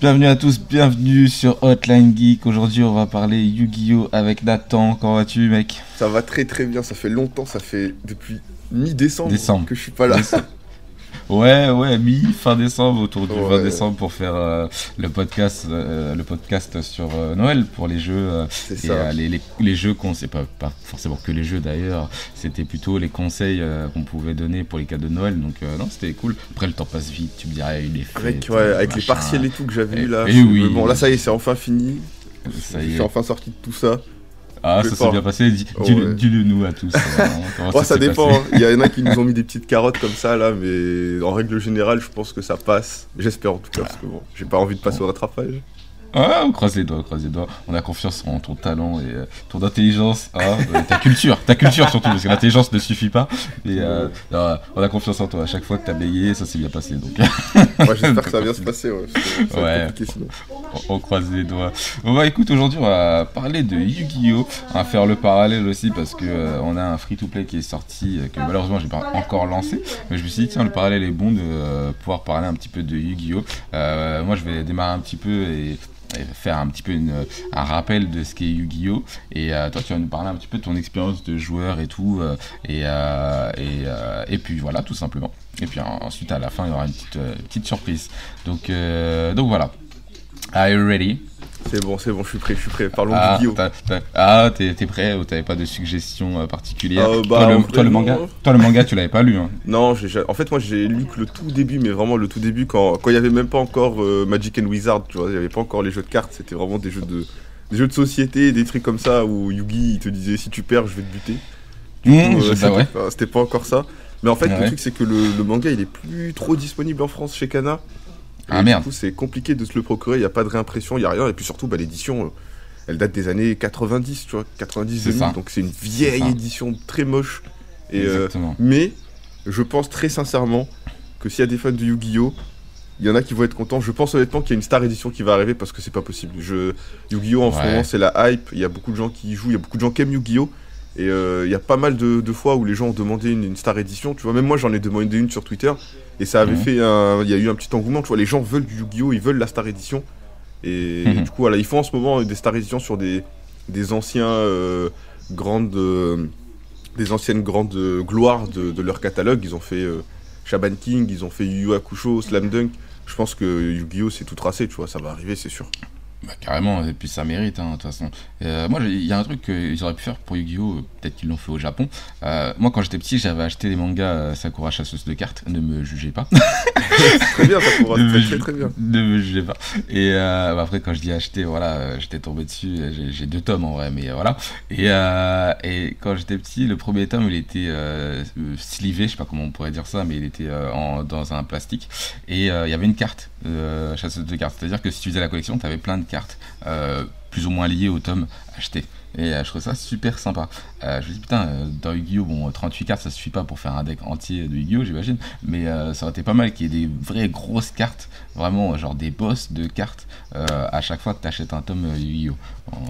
Bienvenue à tous, bienvenue sur Hotline Geek. Aujourd'hui, on va parler Yu-Gi-Oh avec Nathan. Comment vas-tu, mec? Ça va très très bien. Ça fait longtemps, ça fait depuis mi-décembre Décembre. que je suis pas là. Ouais, ouais, mi fin décembre, autour du 20 Ouais. décembre pour faire euh, le podcast, euh, le podcast sur euh, Noël pour les jeux. C'est et ça. les, les, les jeux qu'on sait pas, pas forcément que les jeux d'ailleurs, c'était plutôt les conseils qu'on pouvait donner pour les cadeaux de Noël. Donc non, c'était cool. Après le temps passe vite, tu me dirais il est fêtes, Avec, ouais, avec les partiels et tout que j'avais eu là. et je- oui. Bon, là, ça y est, c'est enfin fini. Ça je y suis est. enfin sorti de tout ça. Ah, ça s'est bien passé. Dis- Oh, Dis-le ouais. nous à tous. comment Oh, ça s'est dépend. hein. Il y en a qui nous ont mis des petites carottes comme ça là, mais en règle générale, je pense que ça passe. J'espère en tout cas, parce que bon, j'ai pas envie de passer au rattrapage. Ah, on croise les doigts, on croise les doigts. On a confiance en ton talent et euh, ton intelligence, hein, euh, ta culture, ta culture surtout, parce que l'intelligence ne suffit pas. Mais euh, non, on a confiance en toi. À chaque fois que t'as bégayé, ça s'est bien passé. Donc, j'espère que ça va bien se passer. Ouais, ça Ouais. on, on croise les doigts. Bon bah écoute, aujourd'hui on va parler de Yu-Gi-Oh! On va faire le parallèle aussi parce que euh, on a un free-to-play qui est sorti, euh, que malheureusement j'ai pas encore lancé. Mais je me suis dit tiens le parallèle est bon de pouvoir parler un petit peu de Yu-Gi-Oh! Euh, moi je vais démarrer un petit peu et, et faire un petit peu une, un rappel de ce qu'est Yu-Gi-Oh! Et euh, toi tu vas nous parler un petit peu de ton expérience de joueur et tout. euh, et, euh, et, puis voilà tout simplement. Et puis en- ensuite à la fin il y aura une petite, petite surprise. Donc, donc voilà. Are you ready? C'est bon, c'est bon, je suis prêt, je suis prêt. Parlons Ah, t'as- t'as- ah, t'es t'es prêt ou t'avais pas de suggestions euh, particulières Euh, bah, toi, le, toi, manga, toi, le manga, tu l'avais pas lu. Hein. Non, en fait, moi j'ai lu que le tout début, mais vraiment le tout début, quand quand il y avait même pas encore euh, Magic and Wizard, tu vois, il y avait pas encore les jeux de cartes, c'était vraiment des jeux de des jeux de société, des trucs comme ça où Yugi il te disait si tu perds, je vais te buter. Mmh, Euh, c'était ouais. pas- encore ça. Mais en fait, Ouais. le truc c'est que le, le manga il est plus trop disponible en France chez Kana. Et Ah, merde. Du coup, c'est compliqué de se le procurer, il y a pas de réimpression, il y a rien. Et puis surtout, bah, l'édition, euh, elle date des années 90, tu vois, 90 C'est 2000, ça. donc c'est une vieille édition très moche. Et euh, mais je pense très sincèrement que s'il y a des fans de Yu-Gi-Oh! Il y en a qui vont être contents. Je pense honnêtement qu'il y a une star édition qui va arriver parce que c'est pas possible. Je... Yu-Gi-Oh! en ce moment c'est la hype. Il y a beaucoup de gens qui y jouent. Il y a beaucoup de gens qui aiment Yu-Gi-Oh! Et euh, il y a pas mal de, de fois où les gens ont demandé une, une star édition. Tu vois, même moi j'en ai demandé une sur Twitter. Et ça avait Mhm. fait un. Il y a eu un petit engouement. Tu vois, les gens veulent du Yu-Gi-Oh! Ils veulent la star édition. Et Mhm. du coup, voilà, ils font en ce moment des star éditions sur des, des anciens euh, grandes. euh, des anciennes grandes euh, gloires de, de leur catalogue. Ils ont fait euh, Shaban King, ils ont fait Yu Yu Hakusho, Slam Dunk. Je pense que Yu-Gi-Oh! c'est tout tracé, tu vois, ça va arriver, c'est sûr. Bah, carrément, et puis ça mérite, hein, de toute façon. Euh, moi, il y a un truc qu'ils auraient pu faire pour Yu-Gi-Oh! euh, Peut-être qu'ils l'ont fait au Japon. Euh, moi, quand j'étais petit, j'avais acheté des mangas Sakura chasseuse de cartes. Ne me jugez pas. Très bien, me très, très très bien. Ne me jugez pas. Et euh, bah, après, quand je dis acheter, voilà, j'étais tombé dessus. J'ai- deux tomes en vrai, mais voilà. Et, et quand j'étais petit, le premier tome, il était slivé, je sais pas comment on pourrait dire ça, mais il était en, dans un plastique. Et il y avait une carte, euh, chasseuse de cartes. C'est-à-dire que si tu faisais la collection, tu avais plein de cartes, euh, plus ou moins liées au tome acheté. Et euh, je trouve ça super sympa. Euh, je me dis, putain, euh, dans Yu-Gi-Oh! Bon, 38 cartes, ça suffit pas pour faire un deck entier de Yu-Gi-Oh! j'imagine. Mais ça aurait été pas mal qu'il y ait des vraies grosses cartes, vraiment, genre des boss de cartes, à chaque fois que tu achètes un tome Yu-Gi-Oh!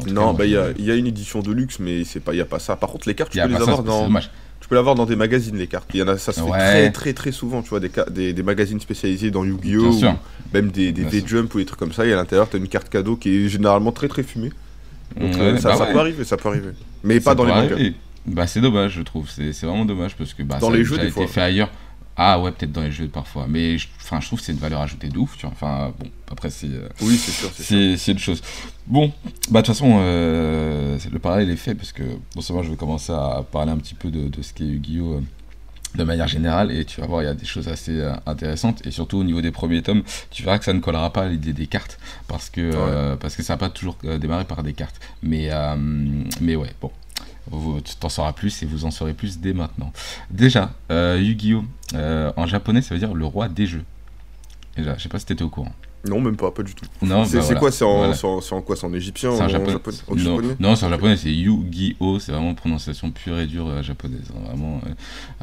Cas, Non, bah il y a, y une édition de luxe, mais c'est pas, il y a pas ça. Par contre, les cartes, tu y peux les ça, avoir dans, dommage. Tu peux l'avoir dans des magazines, les cartes. Il y en a, ça se fait très très très souvent, tu vois, des, des, des magazines spécialisés dans Yu-Gi-Oh! Même des, des V-Jump ou des trucs comme ça. Et à l'intérieur, t'as une carte cadeau qui est généralement très très fumée. Donc Ouais, euh, ça, bah ça ouais. peut arriver, ça peut arriver. Mais Ça pas dans les mangas. Bah c'est dommage je trouve, c'est vraiment dommage parce que bah, Dans ça a les jeux, déjà des été fois. fait ailleurs. Ah ouais peut-être dans les jeux parfois, mais je, enfin, je trouve que c'est une valeur ajoutée de ouf, tu vois. Enfin bon après c'est euh, Oui, c'est sûr, c'est une chose. Bon bah de toute façon euh, le parallèle est fait parce que non seulement je vais commencer à parler un petit peu de, de ce qu'est Yu-Gi-Oh! euh, de manière générale. Et tu vas voir il y a des choses assez intéressantes. Et surtout au niveau des premiers tomes tu verras que ça ne collera pas à l'idée des cartes. Parce que parce que ça n'a pas toujours démarré par des cartes. Mais mais ouais bon tu t'en sauras plus et vous en saurez plus dès maintenant. Déjà euh, Yu-Gi-Oh euh, en japonais ça veut dire le roi des jeux. Déjà je sais pas si t'étais au courant Non, même pas, pas du tout. Non, C'est bah, voilà. quoi C'est en, Voilà. c'est en- c'est en quoi C'est en égyptien C'est en japonais. non, japonais non, c'est en japonais, c'est Yu-Gi-Oh! C'est vraiment prononciation pure et dure euh, japonaise. hein, Vraiment,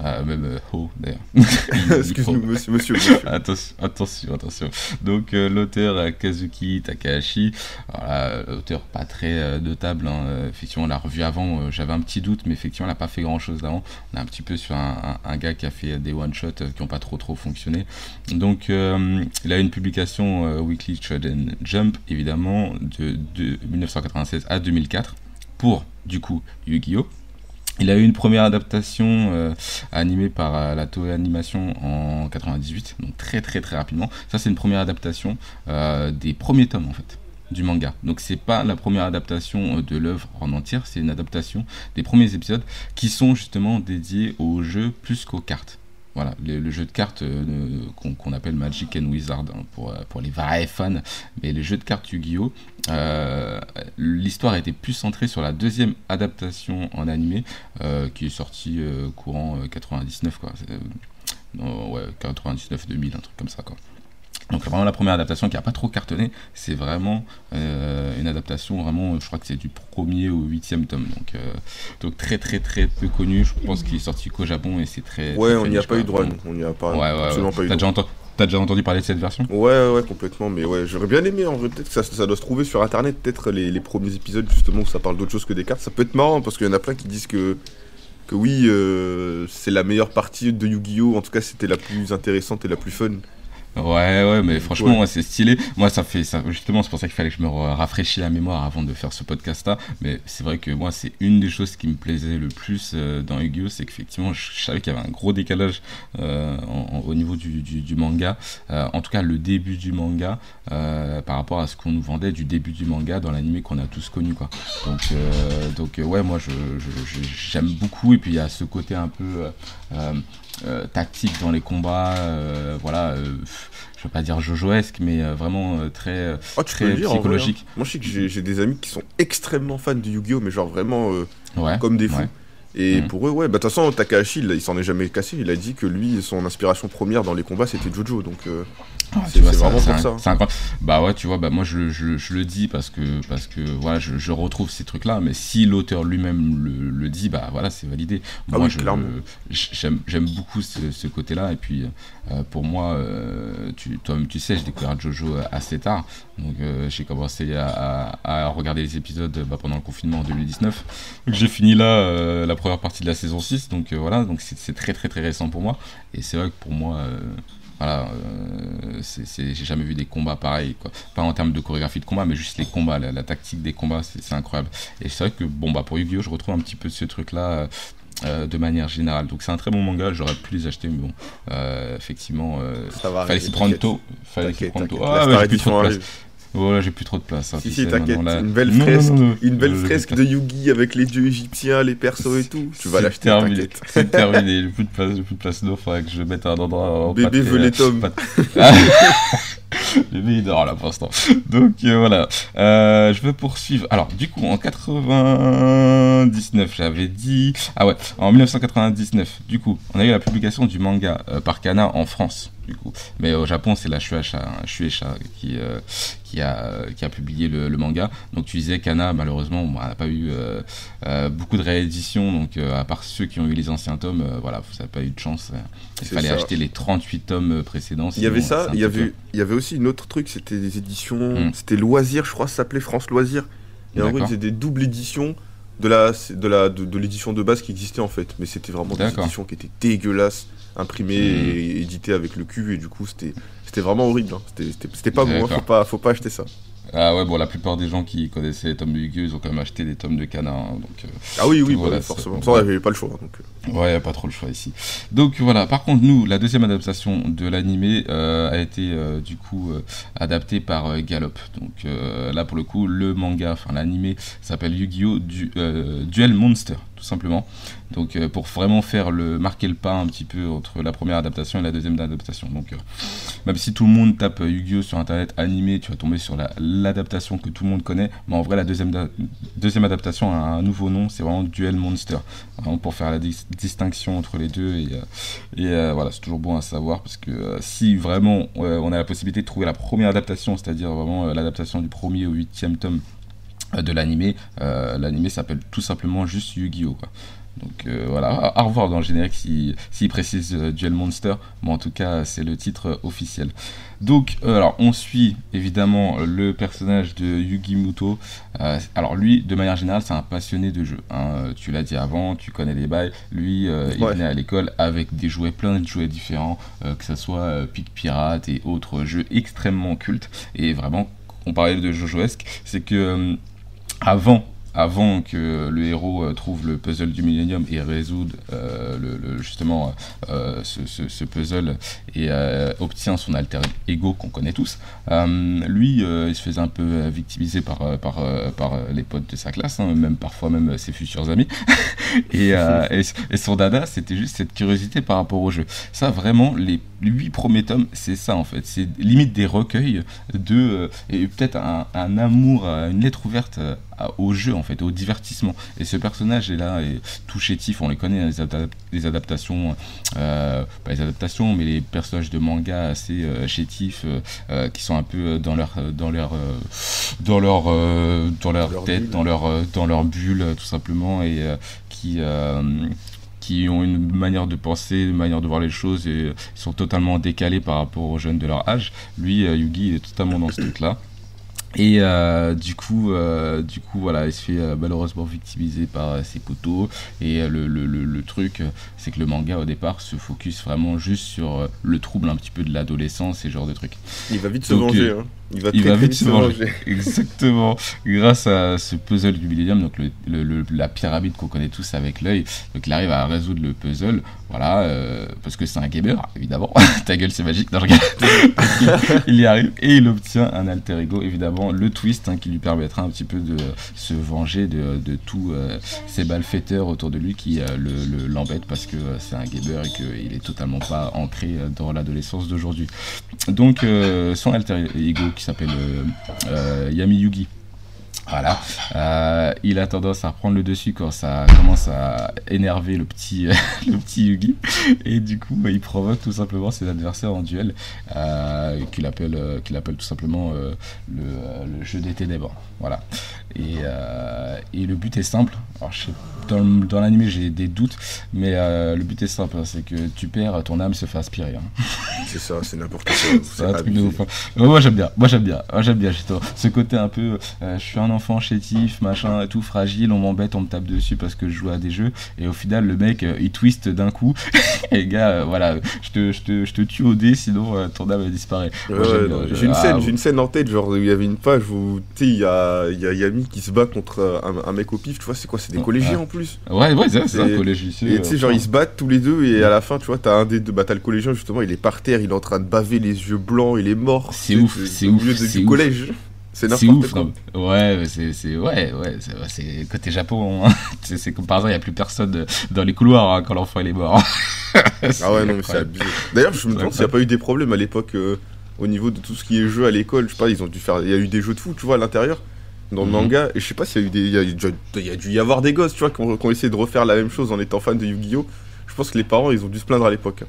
euh, même euh, Ho d'ailleurs. Excuse-nous, monsieur, monsieur, monsieur. Attention, attention, attention. Donc euh, l'auteur Kazuki Takahashi, voilà, l'auteur pas très notable. hein, effectivement, on l'a revu avant. J'avais un petit doute, mais effectivement, il n'a pas fait grand chose avant. On est un petit peu sur un, un- un gars qui a fait des one shots qui n'ont pas trop trop fonctionné. Donc il a une publication euh, Weekly Shonen Jump évidemment de, de 1996 à 2004 pour du coup Yu-Gi-Oh! Il a eu une première adaptation euh, animée par euh, la Toei Animation en 98, donc très très très rapidement. Ça c'est une première adaptation euh, des premiers tomes en fait du manga. Donc c'est pas la première adaptation de l'œuvre en entière, c'est une adaptation des premiers épisodes qui sont justement dédiés au jeu plus qu'aux cartes. Voilà, le, jeu de cartes euh, qu'on appelle Magic and Wizard hein, pour, euh, pour les vrais fans, mais les jeux de cartes Yu-Gi-Oh! euh, L'histoire était plus centrée sur la deuxième adaptation en animé qui est sortie courant euh, 99 quoi. Ouais, 99 2000 un truc comme ça quoi. Donc vraiment la première adaptation qui a pas trop cartonné, c'est vraiment euh, une adaptation vraiment, je crois que c'est du premier au huitième tome, donc euh, donc très très très peu connu. Je pense qu'il est sorti qu'au Japon et c'est très. Ouais, très on n'y a pas eu droit. On n'y a pas, Ouais ouais. absolument ouais. pas eu T'as droit. déjà, enten- t'as déjà entendu parler de cette version? Ouais, ouais, complètement. Mais ouais, j'aurais bien aimé en vrai. Peut-être que ça, ça doit se trouver sur internet. Peut-être les, les premiers épisodes, justement, où ça parle d'autre chose que des cartes. Ça peut être marrant parce qu'il y en a plein qui disent que, que oui, euh, c'est la meilleure partie de Yu-Gi-Oh! En tout cas, c'était la plus intéressante et la plus fun. Ouais, ouais, mais franchement, Ouais. ouais, c'est stylé. Moi, ça fait ça. Justement, c'est pour ça qu'il fallait que je me ra- rafraîchisse la mémoire avant de faire ce podcast-là. Mais c'est vrai que moi, c'est une des choses qui me plaisait le plus euh, dans Yu-Gi-Oh! C'est qu'effectivement, je savais qu'il y avait un gros décalage euh, en- en- au niveau du, du, du manga. Euh, en tout cas, le début du manga par rapport à ce qu'on nous vendait du début du manga dans l'animé qu'on a tous connu, quoi. Donc, donc ouais, moi, je, je- je- j'aime beaucoup. Et puis, il y a ce côté un peu. Euh, tactique dans les combats, euh, voilà, euh, je veux pas dire jojoesque, mais vraiment très, Oh, très dire, vrai, psychologique. hein. Moi, je sais que j'ai des amis qui sont extrêmement fans de Yu-Gi-Oh! Mais genre vraiment Ouais. comme des fous. ouais. Et Mhm. pour eux, ouais, bah de toute façon, Takahashi, il, il s'en est jamais cassé. Il a dit que lui, son inspiration première dans les combats, c'était Jojo. Donc, euh, Ah, C'est- vraiment pour ça. Bah ouais, tu vois, bah moi je, je, je le dis parce que parce que voilà, je, je retrouve ces trucs-là. Mais si l'auteur lui-même le, le dit, bah voilà, c'est validé. Ah moi, oui, j'aime j'aime beaucoup ce, ce côté-là. Et puis euh, pour moi, euh, tu, toi-même tu sais, j'ai découvert Jojo assez tard. Donc euh, j'ai commencé à, à, à regarder les épisodes bah, pendant le confinement en 2019. Donc j'ai fini là euh, la première partie de la saison 6. Donc euh, voilà, donc c'est c'est très très très récent pour moi. Et c'est vrai que pour moi. Voilà, euh, c'est- j'ai jamais vu des combats pareils, quoi. Pas en termes de chorégraphie de combat, mais juste les combats, la, la tactique des combats, c'est incroyable. Et c'est vrai que, bon, bah, pour Yu-Gi-Oh!, je retrouve un petit peu ce truc-là euh, euh, de manière générale. Donc c'est un très bon manga, j'aurais pu les acheter, mais bon, euh, effectivement, euh, ça va fallait s'y prendre tôt. Fallait s'y prendre tôt. Ah, ouais, plus trop de place. Voilà, j'ai plus trop de place. hein, Si, t'inquiète. Une belle non, fresque, non, non, une belle fresque de Yugi avec les dieux égyptiens, les persos et tout. Tu vas l'acheter, terminé. t'inquiète. C'est terminé, j'ai plus de place, j'ai plus de place d'eau, faudrait que je mette un endroit. Bébé veut les tomes. Bébé il dort là pour l'instant. Donc euh, voilà. Euh, je veux poursuivre. Alors du coup en 99 j'avais dit. Ah ouais, en 1999 du coup on a eu la publication du manga euh, par Kana en France du coup. Mais au Japon c'est la Shueisha, hein, Shueisha qui, qui, a, qui a publié le, le manga. Donc tu disais Kana malheureusement on n'a pas eu beaucoup de rééditions. Donc à part ceux qui ont eu les anciens tomes, voilà, ça n'a pas eu de chance. Il fallait ça. acheter les 38 tomes précédents. Il y avait ça, y avait, il y avait aussi une autre truc, c'était des éditions, Hmm. c'était Loisirs, je crois, ça s'appelait France Loisirs. Et en gros, c'était des doubles éditions de la, de la, de, de l'édition de base qui existait en fait. Mais c'était vraiment des éditions qui étaient dégueulasses, imprimées Hmm. et éditées avec le cul, et du coup, c'était, c'était vraiment horrible. hein. C'était, pas bon, hein. Faut pas, faut pas acheter ça. Ah ouais, bon, la plupart des gens qui connaissaient les tomes de Yu-Gi-Oh! ils ont quand même acheté des tomes de Kana. hein, donc, euh, Ah oui, oui, Voilà, bah, forcément. Ça, on avait pas le choix. Donc, euh. Ouais, y a pas trop le choix ici. Donc voilà, par contre, nous, la deuxième adaptation de l'animé euh, a été euh, du coup euh, adaptée par Gallop. Donc là, pour le coup, le manga, enfin l'animé s'appelle Yu-Gi-Oh! Du, Duel Monster. tout simplement. Donc pour vraiment faire le marquer le pas un petit peu entre la première adaptation et la deuxième adaptation. Donc même si tout le monde tape Yu-Gi-Oh sur internet animé, tu vas tomber sur l'adaptation que tout le monde connaît. Mais en vrai la deuxième, deuxième adaptation a un nouveau nom, c'est vraiment Duel Monster. Pour faire la distinction entre les deux et, et voilà c'est toujours bon à savoir parce que si vraiment on a la possibilité de trouver la première adaptation, c'est-à-dire vraiment l'adaptation du premier au huitième tome de l'animé. Euh, l'animé s'appelle tout simplement juste Yu-Gi-Oh! Donc euh, voilà, à, revoir dans le générique s'il si, précise euh, Duel Monster, mais en tout cas c'est le titre officiel. Donc alors on suit évidemment le personnage de Yugi Muto. alors lui, de manière générale, c'est un passionné de jeux. Hein. Tu l'as dit avant, tu connais les bails. Lui, il venait à l'école avec des jouets, plein de jouets différents, que ce soit Pic Pirate et autres jeux extrêmement cultes. Et vraiment, on parlait de Jojoesque, c'est que avant avant que le héros euh, trouve le puzzle du millénium et résoudre euh, justement euh, ce, puzzle et obtient son alter ego qu'on connaît tous, lui, il se faisait un peu victimiser par, les potes de sa classe, hein, même parfois même ses futurs amis. et, son dada, c'était juste cette curiosité par rapport au jeu. Ça, vraiment, les huit premiers tomes, c'est ça en fait. C'est limite des recueils de. et peut-être un, amour, une lettre ouverte au jeu en fait, au divertissement. Et ce personnage est là, est tout chétif, on les connaît, les, les adaptations, euh, pas les adaptations, mais les personnages de manga assez euh, chétifs, euh, qui sont un peu dans leur, dans leur, dans leur, dans leur, tête, dans leur, dans leur bulle, tout simplement, et qui qui ont une manière de penser, une manière de voir les choses et sont totalement décalés par rapport aux jeunes de leur âge. Lui, Yugi, il est totalement dans ce truc-là. Et euh, du coup, euh, du coup, voilà, il se fait euh, malheureusement victimiser par ses poteaux. Et le, le, le, truc, c'est que le manga au départ se focus vraiment juste sur le trouble un petit peu de l'adolescence et ce genre de trucs. Il va vite se venger. Hein. Il va, vite se venger. Exactement. Grâce à ce puzzle du Millennium, donc le, la pyramide qu'on connaît tous avec l'œil, donc il arrive à résoudre le puzzle. Voilà, parce que c'est un gamer, évidemment. Ta gueule, c'est magique. Non, il y arrive et il obtient un alter ego, évidemment le twist hein, qui lui permettra un petit peu de se venger de, tous euh, ces balfaiteurs autour de lui qui euh, l'embêtent parce que euh, c'est un gamer et qu'il est totalement pas ancré dans l'adolescence d'aujourd'hui. Donc son alter ego qui s'appelle Yami Yugi voilà. Euh, il a tendance à reprendre le dessus quand ça commence à énerver le petit, le petit Yugi. Et du coup, bah, il provoque tout simplement ses adversaires en duel, euh, qu'il appelle, euh, qu'il appelle tout simplement le, le, jeu des ténèbres. Voilà. Et, et, le but est simple. Alors, dans, dans l'anime, j'ai des doutes, mais le but est simple hein, c'est que tu perds, ton âme se fait aspirer. Hein. C'est ça, c'est n'importe quoi. C'est un truc de ouf. Hein. Moi, j'aime bien. Moi, j'aime bien. Moi, j'aime bien. Ce côté un peu, je suis un enfant chétif, machin et tout, fragile, on m'embête, on me tape dessus parce que je joue à des jeux. Et au final, le mec, euh, il twist d'un coup. et gars, euh, voilà, je te, je, te, je te, tue au dé, sinon euh, ton âme disparaît. j'ai une, scène, j'ai une scène en tête, genre, il y avait une page où, tu sais, il y a, y a Yami qui se bat contre un, mec au pif, tu vois, c'est quoi C'est des collégiens en plus Ouais, ouais, c'est un collégien. Et tu sais, genre, ils se battent tous les deux, et à la fin, tu vois, t'as un des deux, bah, t'as le collégien, justement, il est par terre, il est en train de baver les yeux blancs, il est mort. C'est ouf, c'est ouf. Au milieu du collège. C'est ouf, quoi. Ouais, c'est ouais, ouais, c'est côté Japon. Hein. c'est comme par exemple, il n'y a plus personne dans les couloirs hein, quand l'enfant est mort. ah ouais, non, mais c'est abusé. D'ailleurs, je me demande s'il n'y a pas eu des problèmes à l'époque euh, au niveau de tout ce qui est jeu à l'école. Je sais pas, ils ont dû faire. Il y a eu des jeux de foot, tu vois, à l'intérieur dans le mhm. manga et je sais pas s'il y a eu des il y a, dû y avoir des gosses tu vois qui ont, essayé de refaire la même chose en étant fan de Yu-Gi-Oh je pense que les parents ils ont dû se plaindre à l'époque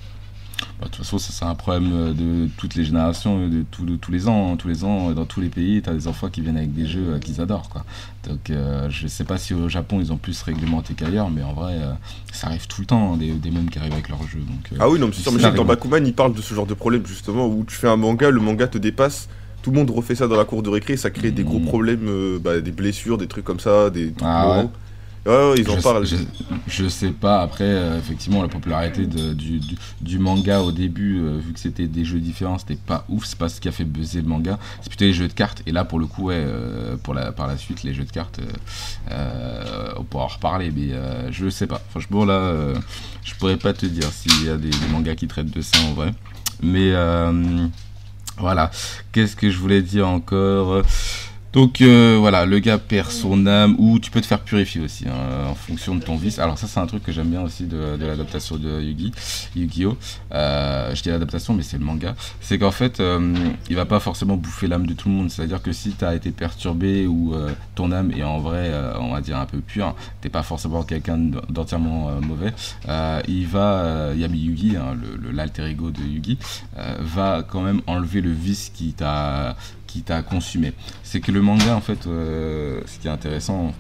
bah, de toute façon, ça c'est un problème euh, de toutes les générations, euh, de, tous les ans. Hein. Tous les ans, dans tous les pays, tu as des enfants qui viennent avec des jeux euh, qu'ils adorent. Quoi. Donc je sais pas si au Japon ils ont plus réglementé qu'ailleurs, mais en vrai, ça arrive tout le temps, hein, des, des mômes qui arrivent avec leurs jeux. Donc, ah oui, non, mais c'est sûr, mais dans Bakuman, il parle de ce genre de problème justement, où tu fais un manga, le manga te dépasse tout le monde refait ça dans la cour de récré, ça crée des gros mmh. problèmes, bah, des blessures, des trucs comme ça, des ah, Ouais, ils en je parlent. Sais, je, sais pas. Après, euh, effectivement, la popularité de, du, du, manga au début, euh, vu que c'était des jeux différents, c'était pas ouf. C'est pas ce qui a fait buzzer le manga. C'est plutôt les jeux de cartes. Et là, pour le coup, ouais, euh, pour la, par la suite, les jeux de cartes, on pourra en reparler. Mais je sais pas. Franchement, là, je pourrais pas te dire s'il y a des, des, mangas qui traitent de ça en vrai. Mais voilà. Qu'est-ce que je voulais dire encore? Donc euh, voilà, le gars perd son âme, ou tu peux te faire purifier aussi, hein, en fonction de ton vice. Alors ça c'est un truc que j'aime bien aussi de, l'adaptation de Yugi, Yu-Gi-Oh! Euh, je dis l'adaptation mais c'est le manga. C'est qu'en fait, euh, il va pas forcément bouffer l'âme de tout le monde. C'est-à-dire que si tu as été perturbé ou euh, ton âme est en vrai, on va dire un peu pure, t'es pas forcément quelqu'un d'entièrement mauvais, il va, Yami Yugi, hein, l'alter ego de Yugi, va quand même enlever le vice qui t'a qui t'a consumé. C'est que le manga, en fait, euh, ce qui est intéressant,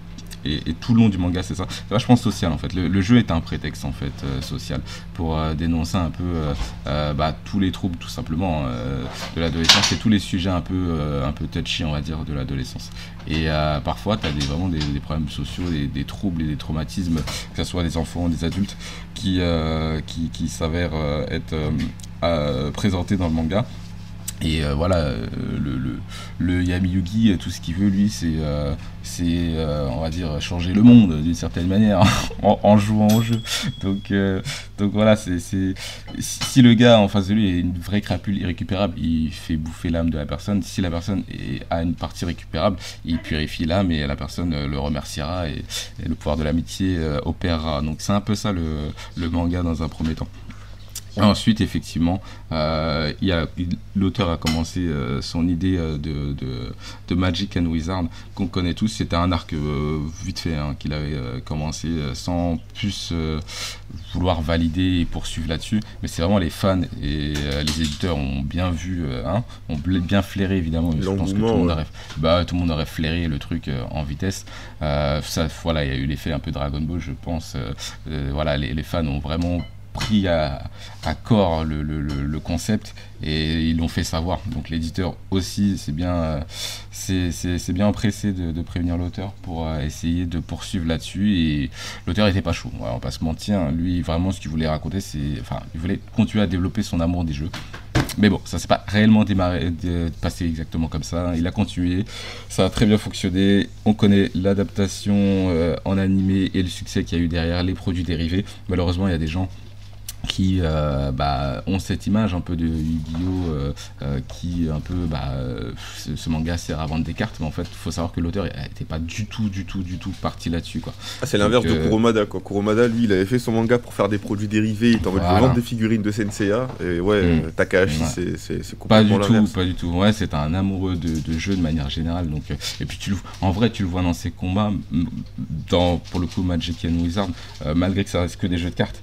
et, tout le long du manga, c'est ça, c'est vachement social, en fait. Le, jeu est un prétexte, en fait, euh, social, pour euh, dénoncer un peu bah, tous les troubles, tout simplement, de l'adolescence et tous les sujets un peu, un peu touchy, on va dire, de l'adolescence. Et parfois, tu as des, vraiment des, problèmes sociaux, des, troubles et des traumatismes, que ce soit des enfants, des adultes, qui, qui, qui s'avèrent être présentés dans le manga. Et euh, voilà, euh, le, le, le euh, tout ce qu'il veut, lui, c'est, euh, c'est on va dire, changer le monde d'une certaine manière en, jouant au jeu. Donc, donc voilà, c'est, si le gars en face de lui est une vraie crapule irrécupérable, il fait bouffer l'âme de la personne. Si la personne est, a une partie récupérable, il purifie l'âme et la personne le remerciera et, et le pouvoir de l'amitié opérera. Donc c'est un peu ça le, le manga dans un premier temps. Ensuite, effectivement, euh, il y a- il- l'auteur a commencé euh, son idée euh, de, de, de Magic and Wizard qu'on connaît tous. C'était un arc euh, vite fait hein, qu'il avait euh, commencé euh, sans plus euh, vouloir valider et poursuivre là-dessus. Mais c'est vraiment les fans et euh, les éditeurs ont bien vu, hein, ont bien flairé évidemment. Je pense que tout le, monde ouais. aurait, bah, tout le monde aurait flairé le truc euh, en vitesse. Euh, ça, voilà, il y a eu l'effet un peu Dragon Ball, je pense. Voilà, les, les fans ont vraiment pris à, corps le, concept et ils l'ont fait savoir. Donc l'éditeur aussi, c'est bien, euh, c'est, c'est bien empressé de, prévenir l'auteur pour euh, essayer de poursuivre là-dessus. Et l'auteur était pas chaud. Voilà, on va se mentir. Lui, vraiment, ce qu'il voulait raconter, c'est, enfin, il voulait continuer à développer son amour des jeux. Mais bon, ça s'est pas réellement démarré, de, passé exactement comme ça. Il a continué, ça a très bien fonctionné. On connaît l'adaptation euh, en animé et le succès qu'il y a eu derrière, les produits dérivés. Malheureusement, il y a des gens qui euh, bah, ont cette image un peu de Yu-Gi-Oh euh, euh, qui un peu bah, ce, ce manga sert à vendre des cartes mais en fait il faut savoir que l'auteur n'était pas du tout du tout du tout parti là-dessus quoi Ah, c'est l'inverse de Kuromada quoi. Kuromada lui il avait fait son manga pour faire des produits dérivés, il était en mode Voilà. vendre des figurines de Senseiya et ouais, Mm. euh, Takahashi Ouais. c'est- c'est c'est pas du complètement tout pas du tout ouais c'est un amoureux de, de jeu de manière générale donc et puis tu le, en vrai tu le vois dans ses combats dans pour le coup Magic and Wizard malgré que ça reste que des jeux de cartes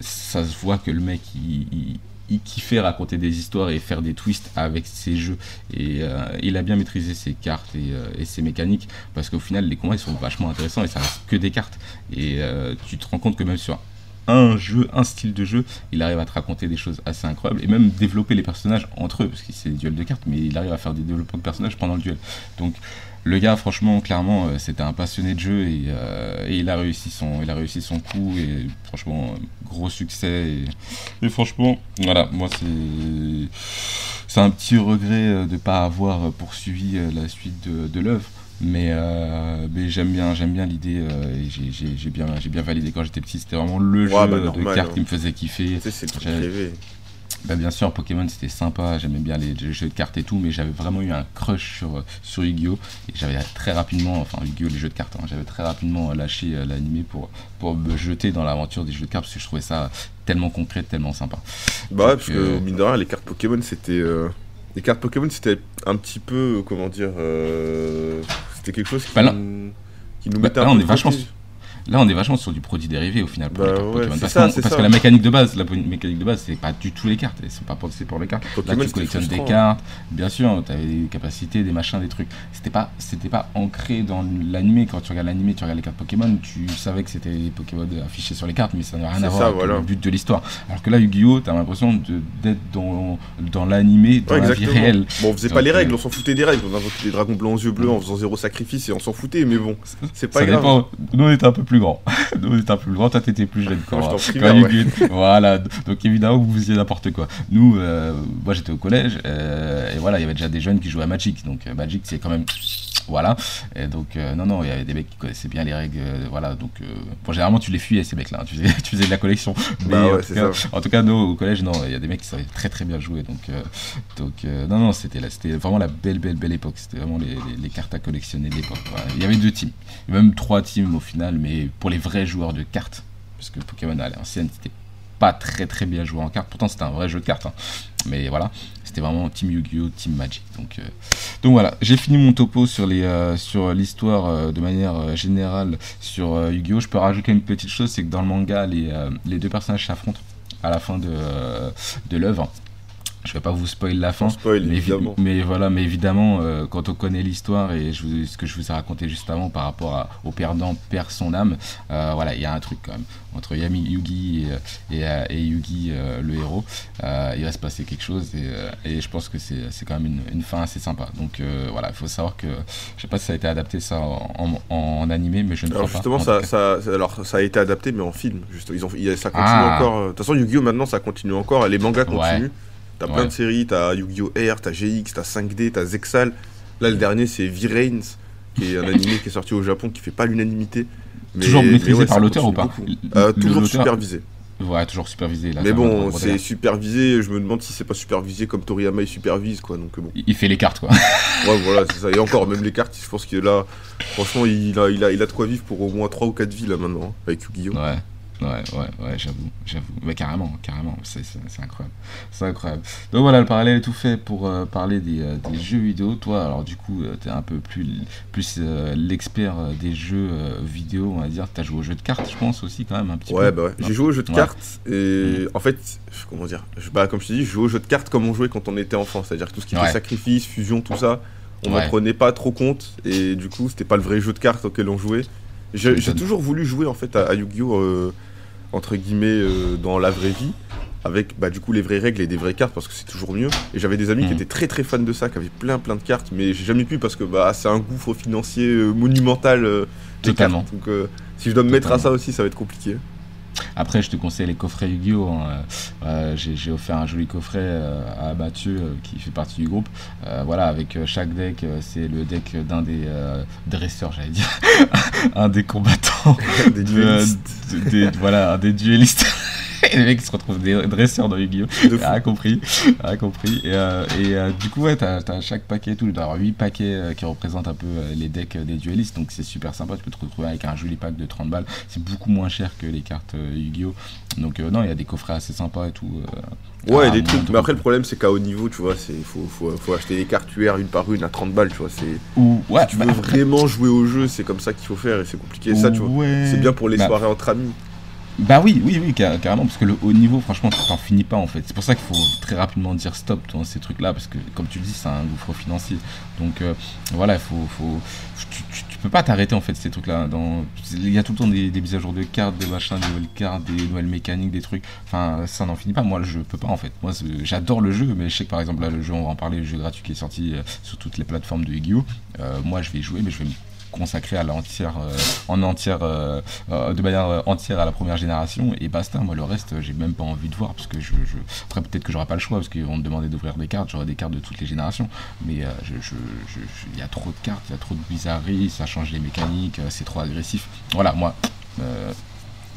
ça se voit que le mec il, kiffait raconter des histoires et faire des twists avec ses jeux et euh, il a bien maîtrisé ses cartes et, euh, et ses mécaniques parce qu'au final les combats ils sont vachement intéressants et ça reste que des cartes et euh, tu te rends compte que même sur un jeu, un style de jeu, il arrive à te raconter des choses assez incroyables et même développer les personnages entre eux, parce que c'est des duels de cartes, mais il arrive à faire des développements de personnages pendant le duel. Donc le gars, franchement, clairement, euh, c'était un passionné de jeu et, euh, et il a réussi son, il a réussi son coup et franchement, euh, gros succès. Et, et franchement, voilà, moi c'est, c'est un petit regret de pas avoir poursuivi la suite de, de l'œuvre. Mais, euh, mais j'aime bien, j'aime bien l'idée euh, et j'ai- j'ai j'ai bien, j'ai bien validé quand j'étais petit. C'était vraiment le Ouais, jeu bah, de cartes hein. qui me faisait kiffer. Tu sais, c'est le truc rêvé. Bah, bien sûr, Pokémon c'était sympa, j'aimais bien les, jeux de cartes et tout, mais j'avais vraiment eu un crush sur, sur Yu-Gi-Oh! Et j'avais très rapidement, enfin Yu-Gi-Oh! les jeux de cartes, hein, j'avais très rapidement lâché euh, l'animé pour, pour me jeter dans l'aventure des jeux de cartes parce que je trouvais ça tellement concret, tellement sympa. Bah ouais, parce euh, que mine de rien, les cartes Pokémon c'était. euh, Les cartes Pokémon c'était un petit peu. euh, Comment dire. euh, C'était quelque chose qui, Bah là- nous... qui nous Bah, mettait là, un on peu est vachement. Là, on est vachement sur du produit dérivé au final pour Bah les cartes ouais, Pokémon. c'est Parce, ça, c'est que la mécanique de base, la mécanique de base, c'est pas du tout les cartes, elles sont pas pensées pour les cartes. Pokémon, Là, tu collectionnes des frustrant. cartes, bien sûr, tu avais des capacités, des machins, des trucs. C'était pas, c'était pas ancré dans l'animé. Quand tu regardes l'animé, tu regardes les cartes Pokémon, tu savais que c'était les Pokémon affichés sur les cartes, mais ça n'a rien C'est à voir avec le but de l'histoire. Alors que là, Yu-Gi-Oh, t'as l'impression d'être dans, dans l'animé, dans Ouais, la vie réelle. Bon, on faisait pas les règles, euh, on s'en foutait des règles. On invoquait des dragons blancs aux yeux bleus en faisant zéro sacrifice et on s'en foutait, mais bon, c'est pas ça grave. dépend. Nous, on était un peu plus grand. nous, on était un peu plus grand, toi, t'étais plus jeune. Moi, quand primaire, Yu-Gi-Oh! Voilà, donc évidemment, vous faisiez n'importe quoi. Nous, euh, moi, j'étais au collège, euh, et voilà, il y avait déjà des jeunes qui jouaient à Magic. Donc, euh, Magic, c'est quand même. Voilà. Et donc, euh, non, non, il y avait des mecs qui connaissaient bien les règles. voilà, donc. bon, généralement, tu les fuyais, ces mecs-là. hein, tu, faisais, tu faisais de la collection. Mais Bah ouais, en, tout cas, ça. en tout cas, nous, au collège, non, il y a des mecs qui savaient très, très bien jouer. Donc, donc non, non, c'était vraiment la belle, belle, belle époque. C'était vraiment les, les- les cartes à collectionner de l'époque. Il y avait deux teams, même trois teams au final, mais pour les vrais joueurs de cartes, parce que Pokémon à l'ancienne, c'était pas très, très bien joué en cartes. Pourtant, c'était un vrai jeu de cartes, hein. mais voilà, c'était vraiment Team Yu-Gi-Oh, Team Magic. Donc, euh, donc voilà, j'ai fini mon topo sur les, euh, sur l'histoire euh, de manière générale sur Yu-Gi-Oh. Je peux rajouter une petite chose, c'est que dans le manga, les, les deux personnages s'affrontent à la fin de, de l'œuvre. Je vais pas vous spoiler la fin. On spoil, Mais, évi- évidemment. mais voilà, mais évidemment, euh, quand on connaît l'histoire et je vous- ce que je vous ai raconté juste avant par rapport à- au perdant perd son âme, euh, voilà, il y a un truc quand même entre Yami Yugi et, et, euh, et Yugi, euh, le héros. Il va se passer quelque chose et, et je pense que c'est quand même une, une fin assez sympa. Donc voilà, il faut savoir que je sais pas si ça a été adapté ça en, en- en animé, mais je ne crois Alors pas. justement, En ça, alors, ça a été adapté, mais en film. Juste, ils ont, ça continue Ah. encore. De toute façon, Yu-Gi-Oh! maintenant, ça continue encore. et Les mangas Ouais. T'as plein de séries. T'as Yu-Gi-Oh! R, t'as GX, t'as 5D, t'as Zexal. Là, le dernier, c'est V-Rains, qui est un animé qui est sorti au Japon, qui fait pas l'unanimité. Toujours maîtrisé ouais, par l'auteur ou pas Euh, Toujours supervisé. Ouais, toujours supervisé. Là, Mais bon, c'est supervisé. Je me demande si c'est pas supervisé comme Toriyama il supervise, quoi. Donc bon. Il- fait les cartes, quoi. Ouais, voilà, c'est ça. Et encore, même les cartes, je pense que là, franchement, il a, il a, il a de quoi vivre pour au moins 3 ou 4 vies là maintenant, hein, avec Yu-Gi-Oh! Ouais, ouais, ouais, ouais, j'avoue, j'avoue. Mais carrément, carrément, c'est c'est- c'est incroyable. C'est incroyable. Donc voilà, le parallèle est tout fait pour euh, parler des, euh, des jeux vidéo. Toi, alors du coup, euh, t'es un peu plus, plus l'expert des jeux vidéo, on va dire. T'as joué aux jeux de cartes, je pense aussi, quand même, un petit Ouais, peu. bah ouais. J'ai joué aux jeux de Ouais. cartes et en fait, comment dire, je, bah, comme je te dis, je jouais aux jeux de cartes comme on jouait quand on était enfant, c'est-à-dire tout ce qui Ouais. était sacrifice, fusion, tout ça, on Ouais. n'en prenait pas trop compte et du coup, c'était pas le vrai jeu de cartes auquel on jouait. J'ai toujours voulu jouer en fait à, à Yu-Gi-Oh! Entre guillemets euh, dans la vraie vie avec bah, du coup les vraies règles et des vraies cartes parce que c'est toujours mieux et j'avais des amis qui Mhm. étaient très très fans de ça qui avaient plein plein de cartes mais j'ai jamais pu parce que bah c'est un gouffre financier euh, monumental euh, des Totalement. cartes donc si je dois me mettre à ça aussi ça va être compliqué Après, je te conseille les coffrets Yu-Gi-Oh! hein. Euh, J'ai j'ai offert un joli coffret euh, à Mathieu, euh, qui fait partie du groupe. Euh, voilà, avec chaque deck, c'est le deck d'un des euh, dresseurs, j'allais dire. un des combattants. des de- duellistes de- des- voilà, un des duellistes. Et les mecs qui se retrouvent des dresseurs dans Yu-Gi-Oh! Ah, compris, ah, compris. Et, euh, et euh, du coup, ouais, t'as as chaque paquet, et tout, il doit y avoir 8 paquets euh, qui représentent un peu les decks des duellistes, donc c'est super sympa. Tu peux te retrouver avec un joli pack de 30 balles. C'est beaucoup moins cher que les cartes Yu-Gi-Oh! Donc, non, il y a des coffrets assez sympas et tout. Ouais, des trucs. Mais après, le problème, c'est qu'à haut niveau, tu vois, c'est faut, faut, faut acheter des cartes UR une par une à 30 balles, tu vois. Ou, ouais, tu bah, veux après- vraiment jouer au jeu, c'est comme ça qu'il faut faire et c'est compliqué. Ça, tu vois. Ouais. C'est bien pour les Bah, soirées entre amis. Bah oui, oui, oui, car- carrément, parce que le haut niveau, franchement, t'en finis pas en fait. C'est pour ça qu'il faut très rapidement dire stop dans ces trucs-là, parce que comme tu le dis, c'est un gouffre financier. Donc euh, voilà, il faut, faut, tu, tu- peux pas t'arrêter en fait ces trucs-là. Il y a tout le temps des, mises à jour de cartes, des machins, des nouvelles cartes, des nouvelles mécaniques, des trucs. Enfin, ça n'en finit pas. Moi, je peux pas en fait. Moi, j'adore le jeu, mais je sais que par exemple là, le jeu, on va en parler, le jeu gratuit qui est sorti euh, sur toutes les plateformes de Yu-Gi-Oh. Euh, moi, je vais jouer, mais je vais me consacrer à l'entière euh, en entière euh, euh, de manière entière à la première génération. Et basta moi le reste j'ai même pas envie de voir parce que je, je... après peut-être que j'aurai pas le choix parce vont me demander d'ouvrir des cartes j'aurai des cartes de toutes les générations. Mais je, il y a trop de cartes il y a trop de bizarreries ça change les mécaniques c'est trop agressif. Voilà moi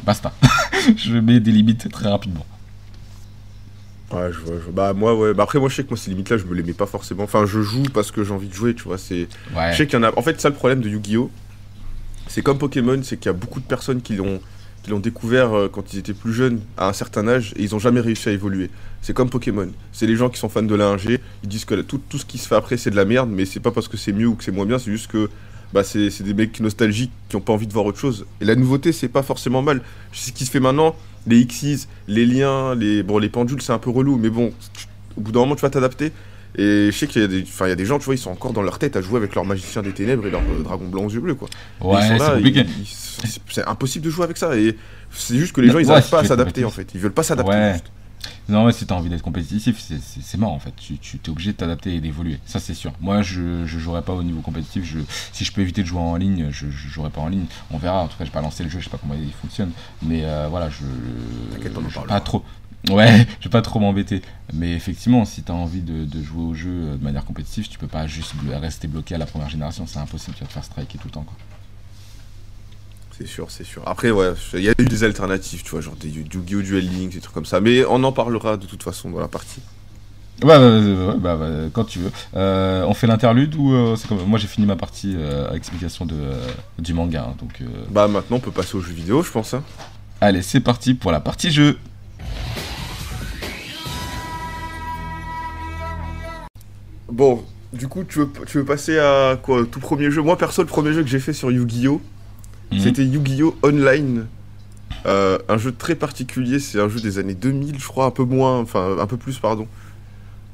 basta. Je mets des limites très rapidement Ouais, je vois, je. Bah, moi, ouais. Bah, après, moi, je sais que moi, ces limites-là, je me les mets pas forcément. Enfin, je joue parce que j'ai envie de jouer, tu vois. C'est. ouais Je sais qu'il y en a. En fait, ça, le problème de Yu-Gi-Oh! C'est comme Pokémon, c'est qu'il y a beaucoup de personnes qui l'ont qui l'ont découvert euh, quand ils étaient plus jeunes, à un certain âge, et ils ont jamais réussi à évoluer. C'est comme Pokémon. C'est les gens qui sont fans de la 1G, ils disent que tout, tout ce qui se fait après, c'est de la merde, mais c'est pas parce que c'est mieux ou que c'est moins bien, c'est juste que bah, c'est c'est des mecs nostalgiques qui ont pas envie de voir autre chose. Et la nouveauté, c'est pas forcément mal. Ce qui se fait maintenant, les Xyz, les liens, les, bon, les pendules, c'est un peu relou, mais bon, tu- au bout d'un moment, tu vas t'adapter. Et je sais qu'il y, a des- enfin, il y a des gens, tu vois, ils sont encore dans leur tête à jouer avec leur magicien des ténèbres et leur euh, dragon blanc aux yeux bleus, quoi. Ouais c'est compliqué c'est impossible de jouer avec ça. Et c'est juste que les Non, gens, ils n'arrivent pas à s'adapter, en fait. Ils veulent pas s'adapter. Ouais. Non, mais si t'as envie d'être compétitif, c'est mort en fait. Tu, tu es obligé de t'adapter et d'évoluer. Ça, c'est sûr. Moi, je, je jouerai pas au niveau compétitif. Je, si je peux éviter de jouer en ligne, je, je jouerai pas en ligne. On verra. En tout cas, j'ai pas lancé le jeu, je sais pas comment il fonctionne. Mais euh, voilà, je. T'inquiète, je parlera. pas trop. Ouais, je vais pas trop m'embêter. Mais effectivement, si t'as envie de, de jouer au jeu euh, de manière compétitive, tu peux pas juste rester bloqué à la première génération. C'est impossible. Tu vas te faire striker tout le temps. Quoi. C'est sûr, c'est sûr. Après, ouais, il y a eu des alternatives, tu vois, genre des Yu-Gi-Oh! Duel Links, des trucs comme ça. Mais on en parlera de toute façon dans la partie. Ouais, ouais, ouais, ouais, bah, bah, quand tu veux. Euh, on fait l'interlude ou euh, c'est comme moi j'ai fini ma partie euh, à explication de, euh, du manga. hein, donc euh, Bah maintenant, on peut passer aux jeux vidéo, je pense. Hein. allez, c'est parti pour la partie jeu. Bon, du coup, tu veux, tu veux passer à quoi? Tout premier jeu? Moi, perso, le premier jeu que j'ai fait sur Yu-Gi-Oh! Mhm. C'était Yu-Gi-Oh! Online. Euh, un jeu très particulier, c'est un jeu des années 2000, je crois, un peu moins, enfin un peu plus, pardon,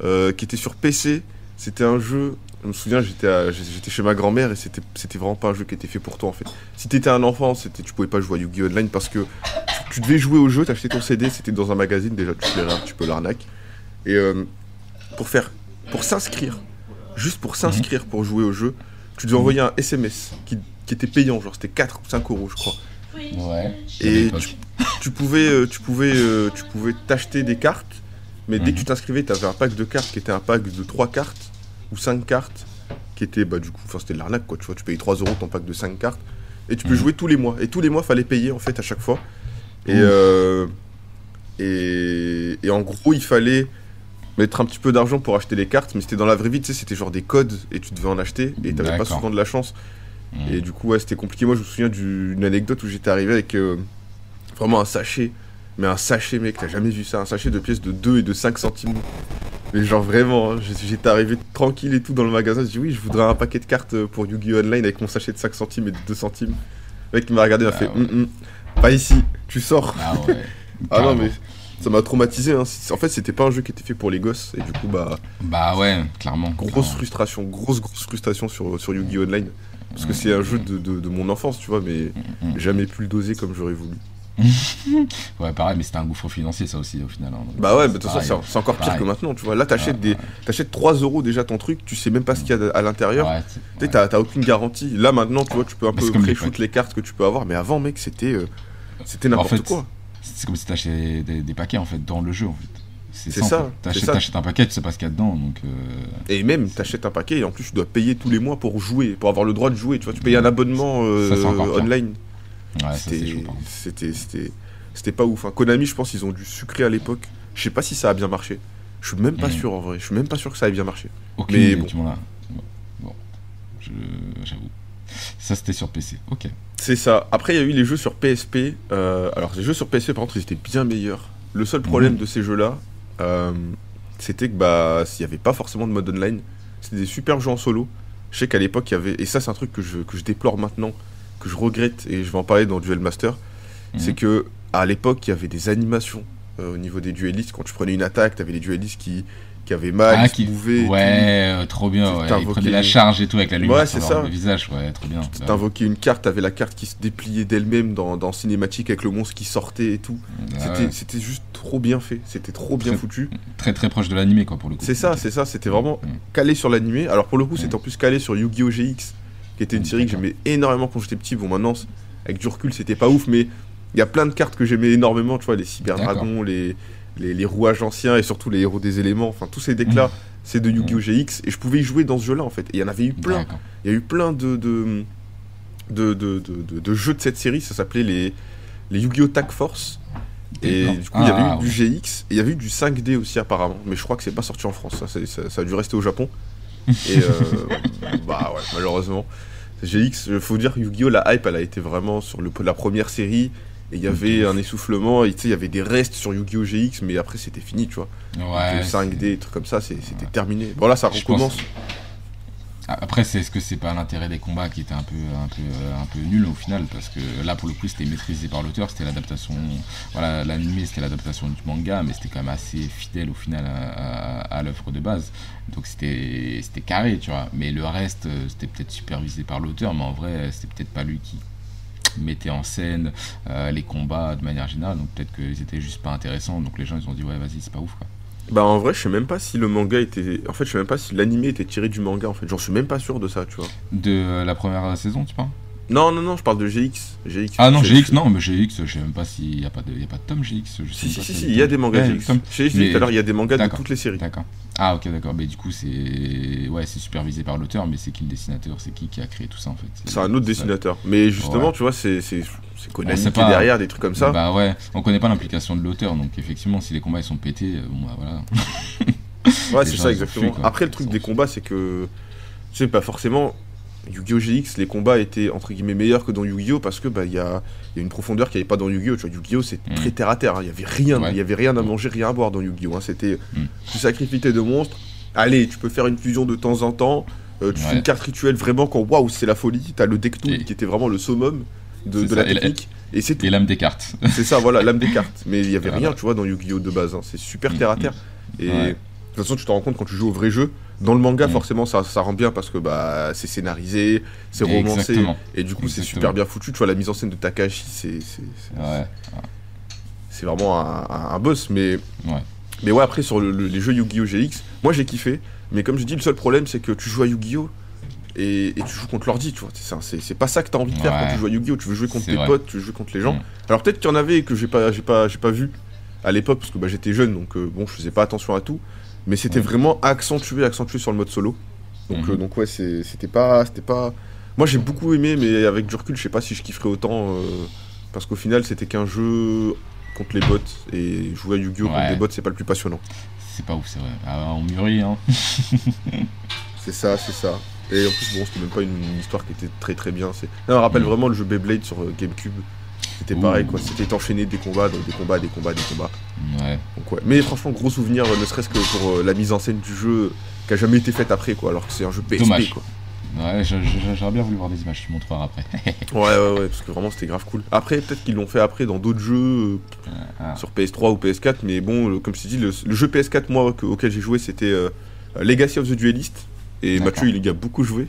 euh, qui était sur PC. C'était un jeu, je me souviens, j'étais chez ma grand-mère et c'était vraiment pas un jeu qui était fait pour toi en fait. Si t'étais un enfant, tu pouvais pas jouer à Yu-Gi-Oh! Online parce que tu, tu devais jouer au jeu, t'achetais ton CD, c'était dans un magazine, déjà tu peux l'ar- tu peux l'arnaque. Et euh, pour faire, pour s'inscrire, juste pour s'inscrire pour jouer au jeu, tu devais envoyer un SMS qui, qui était payant, genre c'était 4 ou 5 euros je crois. Ouais. Et tu, tu pouvais, euh, tu pouvais, euh, tu pouvais t'acheter des cartes, mais dès Mhm. que tu t'inscrivais, tu avais un pack de cartes qui était un pack de 3 cartes ou 5 cartes, qui était, bah du coup, enfin c'était de l'arnaque quoi, tu vois, tu payais 3 euros ton pack de 5 cartes, et tu peux Mhm. jouer tous les mois, et tous les mois, fallait payer en fait à chaque fois. Et, euh, et, et en gros, il fallait mettre un petit peu d'argent pour acheter les cartes, mais c'était dans la vraie vie, tu sais, c'était genre des codes, et tu devais en acheter, et t'avais pas souvent de la chance. Et du coup, ouais, c'était compliqué. Moi, je me souviens d'une anecdote où j'étais arrivé avec euh, vraiment un sachet. Mais un sachet, mec, t'as jamais vu ça. Un sachet de pièces de 2 et de 5 centimes. Mais genre vraiment, hein, j'étais arrivé tranquille et tout dans le magasin. J'ai dit oui, je voudrais un paquet de cartes euh, pour Yu-Gi-Oh! Online avec mon sachet de 5 centimes et de 2 centimes. Le mec, il m'a regardé, il m'a Ah fait ouais. Hum, hum, pas ici, tu sors. Ah ouais. Ah non, mais ça m'a traumatisé. Hein. En fait, c'était pas un jeu qui était fait pour les gosses. Et du coup, bah, Bah ouais, clairement. grosse clairement. frustration, grosse, grosse frustration sur, sur Yu-Gi-Oh! Online. Parce que c'est un jeu de, de- de mon enfance, tu vois, mais Mhm. jamais pu le doser comme j'aurais voulu. Ouais, pareil, mais c'était un gouffre financier ça aussi au final. hein, Bah ouais, mais de toute façon, c'est encore pire Pareil. que maintenant, tu vois. Là, t'achètes Ouais, des, t'achètes 3 euros déjà ton truc, tu sais même pas ce qu'il y a à l'intérieur. Ouais, t'as aucune garantie. Là, maintenant, tu vois, tu peux un peu pré-shoot les cartes que tu peux avoir, mais avant, mec, c'était euh, c'était En n'importe fait, quoi. C'est comme si t'achetais des, des paquets en fait dans le jeu en fait. C'est ça, T'achètes, un paquet, tu sais pas ce qu'il y a dedans donc. euh, Et même, t'achètes un paquet et en plus, tu dois payer tous les mois pour jouer, pour avoir le droit de jouer. Tu vois, tu payes un abonnement euh, Ça, online. Ouais, C'était- pas ouf. hein. Konami, je pense, ils ont dû sucrer à l'époque. Je sais pas si ça a bien marché. Je suis même pas Mhm. sûr en vrai. Je suis même pas sûr que ça ait bien marché. Aucune mais bon. Bon, bon. J'avoue. Ça c'était sur PC. Ok. C'est ça. Après, il y a eu les jeux sur PSP. euh, alors, les jeux sur PSP, par contre, ils étaient bien meilleurs. Le seul problème Mhm. de ces jeux-là, euh, c'était que bah, s'il n'y avait pas forcément de mode online, c'était des super jeux en solo. Je sais qu'à l'époque, il y avait. Et ça, c'est un truc que je, que je déplore maintenant, que je regrette, et je vais en parler dans Duel Master. C'est Mhm. que à l'époque, il y avait des animations euh, au niveau des duellistes. Quand tu prenais une attaque, tu avais les duellistes qui, qui avaient mal, Ah, se qui- et tout. Ouais, euh, trop bien. Ouais. T'invoquais- prenaient la charge et tout avec la lumière Ouais, sur leur- ça. le visage. Ouais, trop bien. Tu T'invoquais une carte, t'avais la carte qui se dépliait d'elle-même dans, dans cinématique avec le monstre qui sortait et tout. Ah C'était ouais. juste trop bien fait, c'était trop bien foutu. Très très proche de l'animé quoi pour le coup. C'est ça, c'est ça, c'était vraiment Mm. calé sur l'animé. Alors pour le coup, Mm. c'était en plus calé sur Yu-Gi-Oh! GX, qui était une Mm, série que j'aimais énormément quand j'étais petit. Bon, maintenant, avec du recul, c'était pas ouf, mais il y a plein de cartes que j'aimais énormément, tu vois, les cyberdragons, les, les, les rouages anciens et surtout les héros des éléments. Enfin, tous ces decks-là, c'est de Yu-Gi-Oh! GX, et je pouvais y jouer dans ce jeu-là en fait. Et il y en avait eu plein. Il y a eu plein de, de, de, de, jeux de cette série, ça s'appelait les, les Yu-Gi-Oh! Tag Force. Et du coup, il y avait Ah, eu du GX, et il y avait eu du 5D aussi apparemment, mais je crois que c'est pas sorti en France, ça, ça a dû rester au Japon. Et euh, bah ouais, malheureusement. GX, faut dire, Yu-Gi-Oh! la hype, elle a été vraiment sur le, la première série, et il y avait un essoufflement, et tu sais, il y avait des restes sur Yu-Gi-Oh! GX, mais après c'était fini, tu vois. Ouais. le 5D, des trucs comme ça, c'était terminé. Bon là, ça recommence. pense- Après, c'est est-ce que c'est pas l'intérêt des combats qui était un peu, un peu, euh, un peu nul au final? Parce que là pour le coup c'était maîtrisé par l'auteur, c'était l'adaptation, voilà l'animé c'était l'adaptation du manga, mais c'était quand même assez fidèle au final à, à- à l'œuvre de base. Donc c'était c'était carré, tu vois. Mais le reste euh, c'était peut-être supervisé par l'auteur, mais en vrai c'était peut-être pas lui qui mettaient en scène euh, les combats de manière générale. Donc peut-être qu'ils étaient juste pas intéressants. Donc les gens ils ont dit ouais vas-y c'est pas ouf quoi. Bah en vrai, je sais même pas si le manga était. En fait, je sais même pas si l'animé était tiré du manga. En fait, j'en suis même pas sûr de ça, tu vois. De la première saison tu penses? Non, non, non, je parle de GX. GX Ah non GX non mais GX je sais même pas s'il y a pas de y a pas de tome GX. Je sais Si, si, si, il y a des mangas GX. t'ai dit tout à l'heure, il y a des mangas de toutes les séries. D'accord. Ah ok d'accord. Mais du coup c'est ouais c'est supervisé par l'auteur mais c'est qui le dessinateur? C'est qui qui a créé tout ça en fait? C'est un autre dessinateur. Mais justement, tu vois, c'est Konami qui est pas. derrière, des trucs comme ça. Bah ouais, on connaît pas l'implication de l'auteur, donc effectivement, si les combats ils sont pétés, euh, bon bah voilà. Ouais, c'est ça exactement. Après, le truc des combats, c'est que. Tu sais, pas forcément. Yu-Gi-Oh! GX, les combats étaient entre guillemets meilleurs que dans Yu-Gi-Oh! parce que bah il y a, il y a une profondeur qu'il n'y avait pas dans Yu-Gi-Oh! Tu vois, Yu-Gi-Oh! c'est Mm. très terre à terre. hein. Il y avait rien, Ouais. il y avait rien à manger, rien à boire dans Yu-Gi-Oh! hein. C'était Mm. tu sacrifies tes deux monstres. Allez, tu peux faire une fusion de temps en temps. euh, tu fais une carte rituelle vraiment quand waouh, c'est la folie. T'as le deck tool Et- qui était vraiment le summum de, C'est de ça, la technique. Et c'est l'âme des cartes. C'est ça, voilà, l'âme des cartes. Mais il y avait rien, tu vois, dans Yu-Gi-Oh! de base. hein. C'est super Mm, terre à terre. Et de toute façon, tu te rends compte quand tu joues au vrai jeu. Dans le manga, Mm. forcément, ça, ça rend bien parce que bah, c'est scénarisé, c'est romancé. Exactement. Et du coup, c'est super bien foutu. Tu vois, la mise en scène de Takashi, c'est c'est- Ouais. vraiment un, un- un boss. Mais, Ouais. mais ouais, après, sur le- le- les jeux Yu-Gi-Oh! GX, moi j'ai kiffé. Mais comme je dis, le seul problème, c'est que tu joues à Yu-Gi-Oh! Et, et tu joues contre l'ordi, tu vois. C'est pas ça que t'as envie de faire Ouais. quand tu joues à Yu-Gi-Oh! Tu veux jouer contre tes vrai. potes, tu veux jouer contre les gens. Mm. Alors peut-être qu'il y en avait que j'ai pas, pas, pas vu à l'époque parce que bah, j'étais jeune, donc euh, bon, je faisais pas attention à tout. Mais c'était Ouais. vraiment accentué, accentué sur le mode solo. Donc, Mhm. euh, donc ouais, c'était pas, c'était pas. Moi j'ai beaucoup aimé, mais avec du recul, je sais pas si je kifferais autant euh, parce qu'au final, c'était qu'un jeu contre les bots et jouer à Yu-Gi-Oh! contre des bots, c'est pas le plus passionnant. C'est pas ouf, c'est vrai. Ah, on mûrit, hein. C'est ça, c'est ça. Et en plus, bon, c'était même pas une, histoire qui était très très bien. C'est... Ça me rappelle Mhm. vraiment le jeu Beyblade sur euh, GameCube. C'était pareil, quoi. C'était enchaîné des combats, donc des combats, des combats, des combats. Ouais. Donc ouais. Mais franchement, gros souvenir, euh, ne serait-ce que pour euh, la mise en scène du jeu qui a jamais été faite après, quoi. Alors que c'est un jeu PSP, Dommage. quoi. Ouais, j'aurais bien voulu voir des images, je te montrerai après. Ouais, ouais, ouais, parce que vraiment c'était grave cool. Après, peut-être qu'ils l'ont fait après dans d'autres jeux euh, Ah. sur PS3 ou PS4, mais bon, le- comme je t'ai dit, le, le jeu PS4 moi que- auquel j'ai joué c'était euh, Legacy of the Duelist. Et. Mathieu, il y a beaucoup joué,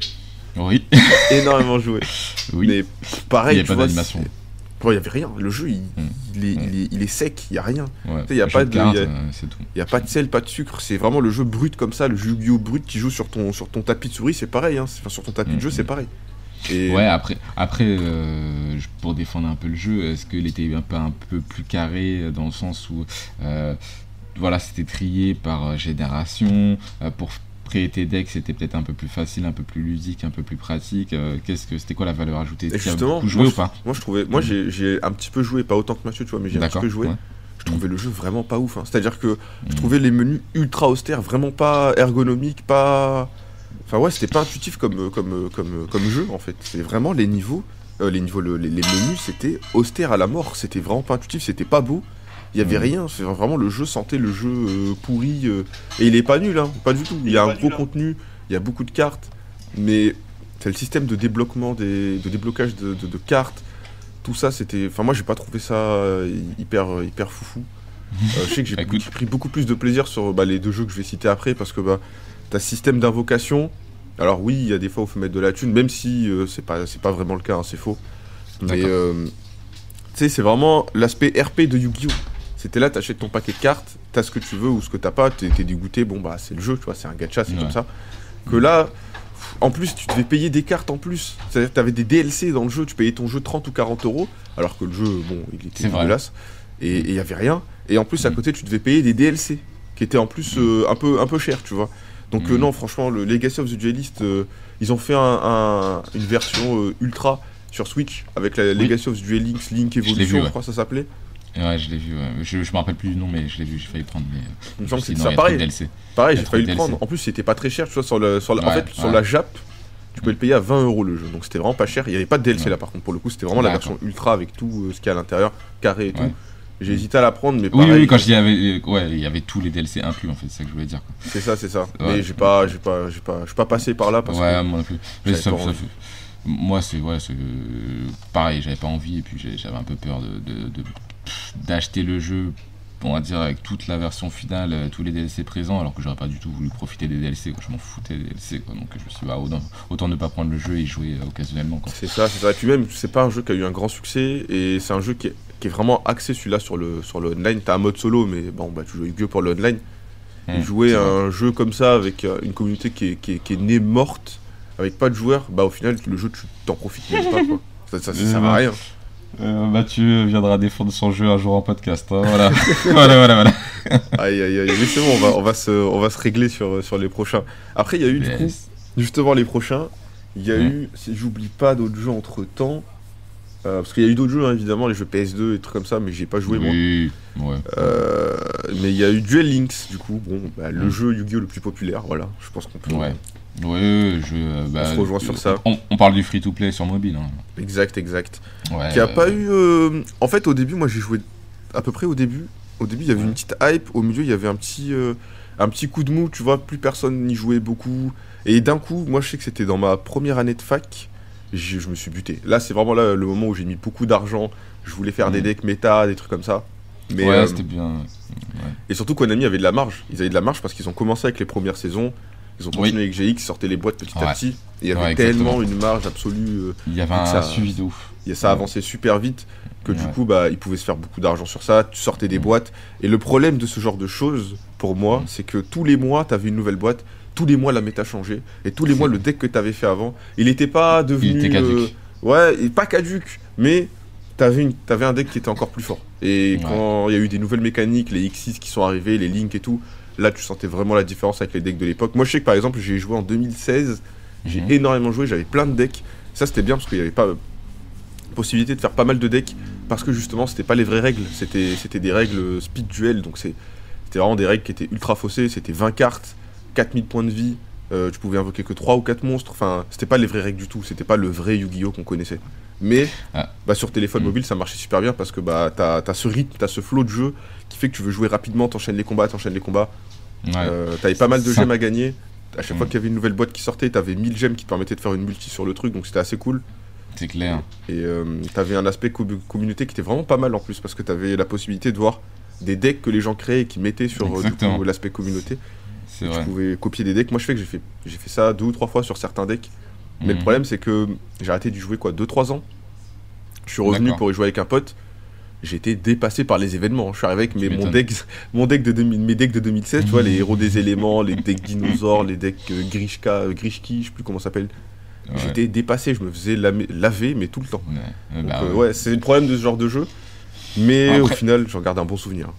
Oui, énormément joué. oui. Mais pareil, Il y a tu pas d'animation. Il y avait rien. Le jeu, il, Mm. il est, il, est, il est sec, il y a rien. Ouais. sais, y a pas jeu de- cartes, y a- euh. Il y a pas de sel, pas de sucre. C'est vraiment le jeu brut comme ça, le jeu brut qui joue sur ton, sur ton tapis de souris, c'est pareil. Hein. Enfin, sur ton tapis de jeu, Mm, c'est pareil. Et Ouais, après, après euh, pour défendre un peu le jeu, est-ce qu'il était un peu, un peu plus carré euh, dans le sens où euh, voilà, c'était trié par génération Pour decks, c'était peut-être un peu plus facile, un peu plus ludique, un peu plus pratique. euh, Qu'est-ce que c'était quoi la valeur ajoutée? Et justement, joué moi, ou pas? Moi je trouvais, moi j'ai un petit peu joué, pas autant que Mathieu, tu vois, mais j'ai un petit peu joué. ouais. Je trouvais le jeu vraiment pas ouf. hein. C'est-à-dire que je Mm. trouvais les menus ultra austères, vraiment pas ergonomiques, pas. Enfin ouais, c'était pas intuitif comme comme comme comme jeu en fait. C'est vraiment les niveaux, euh, les niveaux, le- les, les menus, c'était austère à la mort. C'était vraiment pas intuitif, c'était pas beau. Il y avait Mm. rien. C'est vraiment le jeu sentait le jeu euh, pourri. euh, et il est pas nul, hein, pas du tout. Il y a un gros contenu, il y a beaucoup de cartes, mais c'est le système de débloquement des, de déblocage de, de- de cartes. Tout ça, c'était. Enfin, moi, j'ai pas trouvé ça euh, hyper, hyper foufou. Euh, je sais que j'ai Bah, j'ai pris beaucoup plus de plaisir sur bah, les deux jeux que je vais citer après parce que bah, t'as système d'invocation. Alors, oui, il y a des fois où il faut mettre de la thune, même si euh, c'est pas, c'est pas vraiment le cas, hein, c'est faux. Mais euh, tu sais, c'est vraiment l'aspect RP de Yu-Gi-Oh! C'était là, t'achètes ton paquet de cartes, t'as ce que tu veux ou ce que t'as pas, t'es t'es dégoûté, bon bah c'est le jeu, tu vois, c'est un gacha, c'est Ouais. comme ça. Que là, en plus, tu devais payer des cartes en plus. C'est-à-dire que t'avais des DLC dans le jeu, tu payais ton jeu 30 ou 40 euros, alors que le jeu, bon, il était dégueulasse. Et il y avait rien. Et en plus, à Mm. côté, tu devais payer des DLC, qui étaient en plus euh, un, peu, un peu chers, tu vois. Donc, euh, Mm. non, franchement, le Legacy of the Duelist, euh, ils ont fait un- un- une version ultra sur Switch avec la Legacy of the Duel Links, Link l'ai Evolution, vu, je ouais. crois que ça s'appelait. Ouais, je l'ai vu. ouais. Je, je me rappelle plus du nom, mais je l'ai vu. J'ai failli prendre. Mais, euh, Il me semble que ça. Pareil, DLC. pareil j'ai failli le DLC. prendre. En plus, c'était pas très cher, tu vois, sur, le, sur la- en Ouais, fait, sur la Jap, tu pouvais le payer à 20 euros le jeu. Donc c'était vraiment pas cher. Il y avait pas de DLC là, par contre, pour le coup, c'était vraiment la version ultra avec tout euh, ce qu'il y a à l'intérieur, carré et tout. J'ai hésité à la prendre, mais Oui, pareil. oui, quand je dis avait, euh, ouais, il y avait tous les DLC inclus en fait, c'est ça que je voulais dire. C'est ça, c'est ça. Mais j'ai pas, j'ai pas, j'ai pas, je suis pas passé par là parce ouais, que. moi non plus. Mais ça- Moi, c'est ouais, c'est pareil, j'avais pas envie et puis j'avais un peu peur de de- de- pff, d'acheter le jeu on va dire avec toute la version finale, euh, tous les DLC présents, alors que j'aurais pas du tout voulu profiter des DLC, quoi. je m'en foutais des DLC, quoi. donc je me suis dit, bah, autant, autant ne pas prendre le jeu et y jouer euh, occasionnellement. C'est ça, c'est ça. Et puis même, c'est pas un jeu qui a eu un grand succès, et c'est un jeu qui est, qui est vraiment axé celui-là sur le, sur le online. T'as un mode solo, mais bon, bah tu joues que pour le online. Et Mmh, jouer un jeu comme ça avec euh, une communauté qui est, qui est, qui est née morte, avec pas de joueurs, bah au final, le jeu, tu t'en profites même pas, quoi. Ça, ça, ça sert à rien. Euh, Mathieu viendra défendre son jeu un jour en podcast. hein, voilà. voilà, voilà, voilà. Aïe, aïe, aïe. Mais c'est bon, on va, on, va se, on va se régler sur, sur les prochains. Après, il y a eu, du coup, justement, les prochains. Il y a eu, si j'oublie pas d'autres jeux entre temps, parce qu'il y a eu d'autres jeux, hein, évidemment, les jeux PS2 et trucs comme ça, mais j'ai pas joué moi. Oui, ouais. Euh, mais il y a eu Duel Links, du coup, bon, bah, le Mm. jeu Yu-Gi-Oh! le plus populaire, voilà, je pense qu'on peut. Ouais. Ouais, je. euh, bah, se rejoint sur ça. On, on parle du free-to-play sur mobile. Hein. Exact, exact. Ouais, Qui a euh, pas eu. euh, En fait, au début, moi j'ai joué à peu près au début. Au début, il y avait une petite hype. Au milieu, il y avait un petit, un petit coup de mou. Tu vois, plus personne n'y jouait beaucoup. Et d'un coup, moi, je sais que c'était dans ma première année de fac. Je me suis buté. Là, c'est vraiment là le moment où j'ai mis beaucoup d'argent. Je voulais faire des Mhm. decks méta, des trucs comme ça. Mais, ouais, euh, c'était bien. et surtout, Konami avait de la marge. Ils avaient de la marge parce qu'ils ont commencé avec les premières saisons. Ils ont Oui. continué avec GX, sortaient les boîtes petit à petit. Et il y avait Ouais, tellement une marge absolue. euh, Il y avait un ça- suivi de ouf. et ça avançait super vite que du coup bah ils pouvaient se faire beaucoup d'argent sur ça tu sortais des Mm. boîtes et le problème de ce genre de choses pour moi Mm. c'est que tous les mois tu avais une nouvelle boîte tous les mois la méta changeait et tous les mois vrai. le deck que tu avais fait avant il n'était pas devenu Il était caduque. euh, ouais pas caduque mais t'avais une t'avais un deck qui était encore plus fort et Ouais. quand il y a eu des nouvelles mécaniques les X6 qui sont arrivés les Link et tout là tu sentais vraiment la différence avec les decks de l'époque moi je sais que par exemple j'ai joué en 2016 j'ai Mhm. énormément joué, j'avais plein de decks. Ça c'était bien parce qu'il n'y avait pas euh, possibilité de faire pas mal de decks parce que justement c'était pas les vraies règles, c'était c'était des règles speed duel donc c'est c'était vraiment des règles qui étaient ultra faussées, c'était 20 cartes, 4000 points de vie, euh, tu pouvais invoquer que 3 ou 4 monstres, enfin c'était pas les vraies règles du tout, c'était pas le vrai Yu-Gi-Oh qu'on connaissait. Mais Ah. bah, sur téléphone Mm. mobile ça marchait super bien parce que bah t'as as ce rythme, t'as ce flow de jeu fait que tu veux jouer rapidement, t'enchaînes les combats, t'enchaînes les combats. Ouais. Euh, t'avais pas mal de gemmes à gagner. À chaque fois Mm. qu'il y avait une nouvelle boîte qui sortait, t'avais 1000 gemmes qui te permettaient de faire une multi sur le truc, donc c'était assez cool. C'est clair. Et euh, t'avais un aspect co- communauté qui était vraiment pas mal en plus, parce que t'avais la possibilité de voir des decks que les gens créaient et qui mettaient sur euh, l'aspect communauté. C'est Tu vrai. pouvais copier des decks. Moi je fais que j'ai fait, j'ai fait ça deux ou trois fois sur certains decks. Mais le Mhm. problème c'est que j'ai arrêté d'y jouer quoi 2-3 ans. Je suis revenu pour y jouer avec un pote. Été dépassé par les événements. Je suis arrivé avec mes, mon deck, mon deck de 2000 mes decks de 2016, tu vois, les héros des éléments, les decks dinosaures, les decks euh, Grishka, euh, Grishki, je sais plus comment ça s'appelle. Ouais. J'étais dépassé, je me faisais laver, mais tout le temps. Ouais. Donc, bah, euh, ouais. c'est le problème de ce genre de jeu. Mais Après- au final, j'en garde un bon souvenir.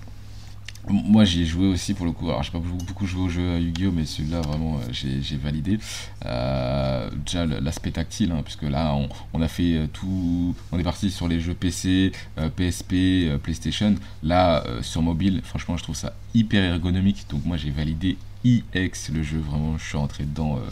Moi j'y ai joué aussi pour le coup. Alors j'ai pas beaucoup, joué au jeu à Yu-Gi-Oh! mais celui-là vraiment euh, j'ai validé. Euh, déjà l'aspect tactile, hein, puisque là on, on a fait euh, tout. On est parti sur les jeux PC, PSP, euh, PlayStation. Là sur mobile, franchement je trouve ça hyper ergonomique. Donc moi j'ai validé IX le jeu, vraiment je suis rentré dedans euh,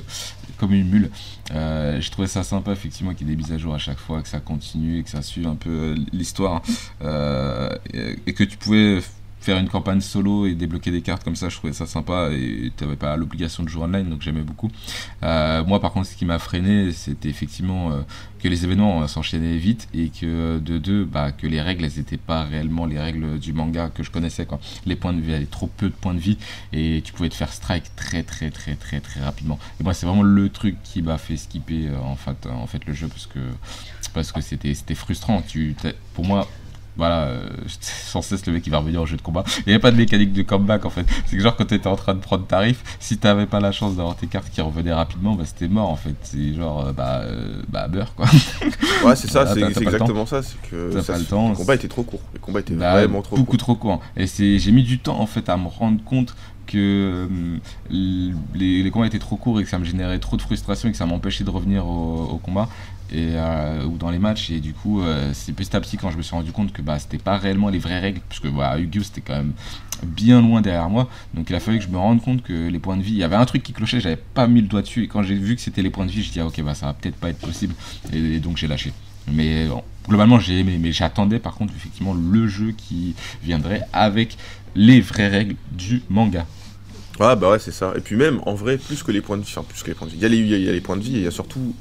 comme une mule. Euh, j'ai trouvé ça sympa effectivement qu'il y ait des mises à jour à chaque fois, que ça continue, que ça suive un peu l'histoire. Et, et que tu pouvais faire une campagne solo et débloquer des cartes comme ça, je trouvais ça sympa et tu n'avais pas l'obligation de jouer online, donc j'aimais beaucoup. Euh, moi, par contre, ce qui m'a freiné, c'était effectivement euh, que les événements euh, s'enchaînaient vite et que de deux, bah, que les règles, elles n'étaient pas réellement les règles du manga que je connaissais. Quoi. Les points de vie, il y avait trop peu de points de vie et tu pouvais te faire strike très très très très très rapidement. Et moi, c'est vraiment le truc qui m'a fait skipper euh, en fait, en fait le jeu parce que parce que c'était frustrant. Tu, pour moi, voilà, euh, sans cesse le mec qui va revenir au jeu de combat. Il n'y avait pas de mécanique de comeback en fait. C'est que genre quand tu étais en train de prendre tarif, si t'avais pas la chance d'avoir tes cartes qui revenaient rapidement, bah c'était mort en fait. C'est genre euh, bah euh, bah beurre quoi. Ouais, c'est ça, Voilà, c'est le exactement ça. C'est que ça pas le temps, combats étaient trop courts. Les combats étaient Bah, vraiment trop beaucoup courts. trop court. Et c'est j'ai mis du temps en fait à me rendre compte que les, les combats étaient trop courts et que ça me générait trop de frustration et que ça m'empêchait de revenir au, au combat et euh, ou dans les matchs. Et du coup euh, c'est petit à petit quand je me suis rendu compte que bah c'était pas réellement les vraies règles puisque voilà Yu-Gi-Oh c'était quand même bien loin derrière moi. Donc il a fallu que je me rende compte que les points de vie il y avait un truc qui clochait j'avais pas mis le doigt dessus. Et quand j'ai vu que c'était les points de vie je dis ah, ok bah ça va peut-être pas être possible. Et, donc j'ai lâché. Mais globalement j'ai aimé mais j'attendais par contre effectivement le jeu qui viendrait avec les vraies règles du manga. Ah bah ouais, c'est ça. Et puis même, en vrai, plus que les points de vie, enfin plus que les points de vie, il y y a les points de vie et il y a surtout,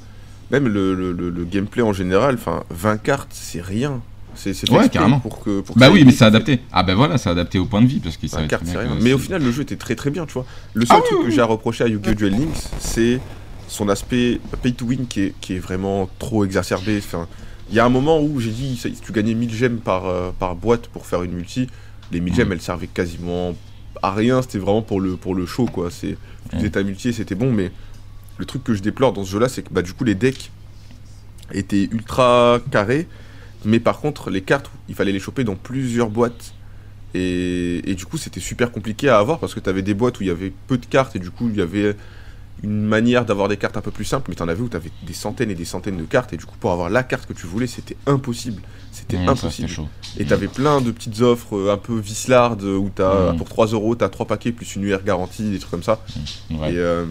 même le, le- le- le gameplay en général, enfin 20 cartes, c'est rien. C'est Ouais, carrément. pour que. pour que Bah oui, mais c'est adapté. Ah bah voilà, c'est adapté au point de vie parce qu'il savait carte, très c'est bien rien. Mais au si- final, le jeu était très très bien, tu vois. Le seul Ah truc oui, que oui. j'ai à reprocher à Yu-Gi-Oh! Duel Links, c'est son aspect pay to win qui est, qui est vraiment trop exacerbé. Enfin, il y a un moment où j'ai dit, ça- tu gagnais 1000 gemmes par, euh, par boîte pour faire une multi. Les 1000 gemmes, Mhm. elles servaient quasiment à rien. C'était vraiment pour le, pour le show, quoi. C'est, tu faisais Mhm. ta multi et c'était bon, mais le truc que je déplore dans ce jeu-là, c'est que bah, du coup, les decks étaient ultra carrés. Mais par contre, les cartes, il fallait les choper dans plusieurs boîtes. Et, et du coup, c'était super compliqué à avoir parce que tu avais des boîtes où il y avait peu de cartes et du coup, il y avait une manière d'avoir des cartes un peu plus simples. Mais tu en avais où tu avais des centaines et des centaines de cartes. Et du coup, pour avoir la carte que tu voulais, c'était impossible. C'était Mmh, impossible. Et t'avais plein de petites offres euh, un peu vislardes où t'as, Mhm. pour 3 euros, t'as 3 paquets plus une UR garantie, des trucs comme ça. Ouais. Et euh,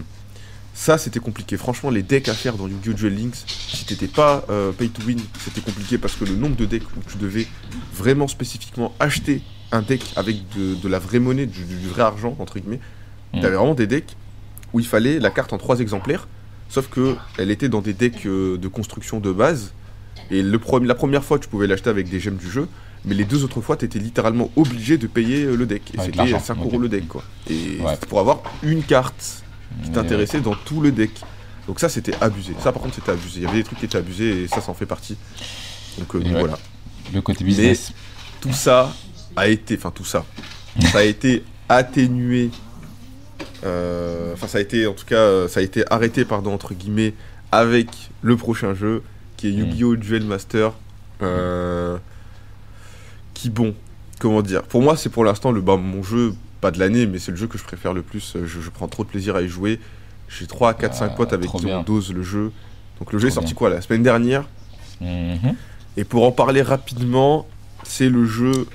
ça, c'était compliqué. Franchement, les decks à faire dans Yu-Gi-Oh! Duel Links, si t'étais pas euh, pay to win, c'était compliqué parce que le nombre de decks où tu devais vraiment spécifiquement acheter un deck avec de, de la vraie monnaie, du, du vrai argent, entre guillemets, Mm. t'avais vraiment des decks où il fallait la carte en 3 exemplaires, sauf que elle était dans des decks euh, de construction de base. Et le la première fois, tu pouvais l'acheter avec des gemmes du jeu, mais les deux autres fois, t'étais littéralement obligé de payer euh, le deck. Et c'était l'argent, 5 ok. euros le deck, quoi. Et Ouais. pour avoir une carte qui Mais, t'intéressait dans tout le deck. Donc ça c'était abusé. Ça par contre c'était abusé. Il y avait des trucs qui étaient abusés et ça ça en fait partie. Donc, euh, Et donc ouais. voilà. Le côté business. Tout ça a été, enfin tout ça, ça a été atténué. euh, Enfin ça a été en tout cas euh, ça a été arrêté pardon entre guillemets avec le prochain jeu qui est Mm. Yu-Gi-Oh Duel Master. euh, qui bon, comment dire? Pour moi c'est pour l'instant le bah, mon jeu pas de l'année mais c'est le jeu que je préfère le plus. Je, je prends trop de plaisir à y jouer. J'ai 3, 4, 5 Ah, potes avec qui on dose le jeu. Donc le jeu est sorti bien. quoi la semaine dernière Mhm. Et pour en parler rapidement, c'est le jeu.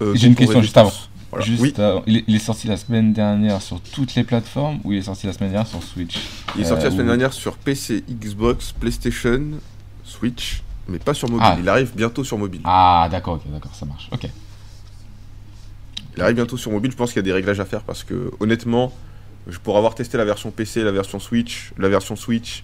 Euh, j'ai une question juste avant. Voilà. Juste, Oui, euh, il, est, il est sorti la semaine dernière sur toutes les plateformes ou il est sorti la semaine dernière sur Switch? Il est sorti la euh, semaine ou- dernière sur PC, Xbox, PlayStation, Switch, mais pas sur mobile. Ah. Il arrive bientôt sur mobile. Ah, d'accord, ok, d'accord, ça marche. Ok. Il arrive bientôt sur mobile. Je pense qu'il y a des réglages à faire parce que honnêtement, je pour avoir testé la version PC, la version Switch, la version Switch,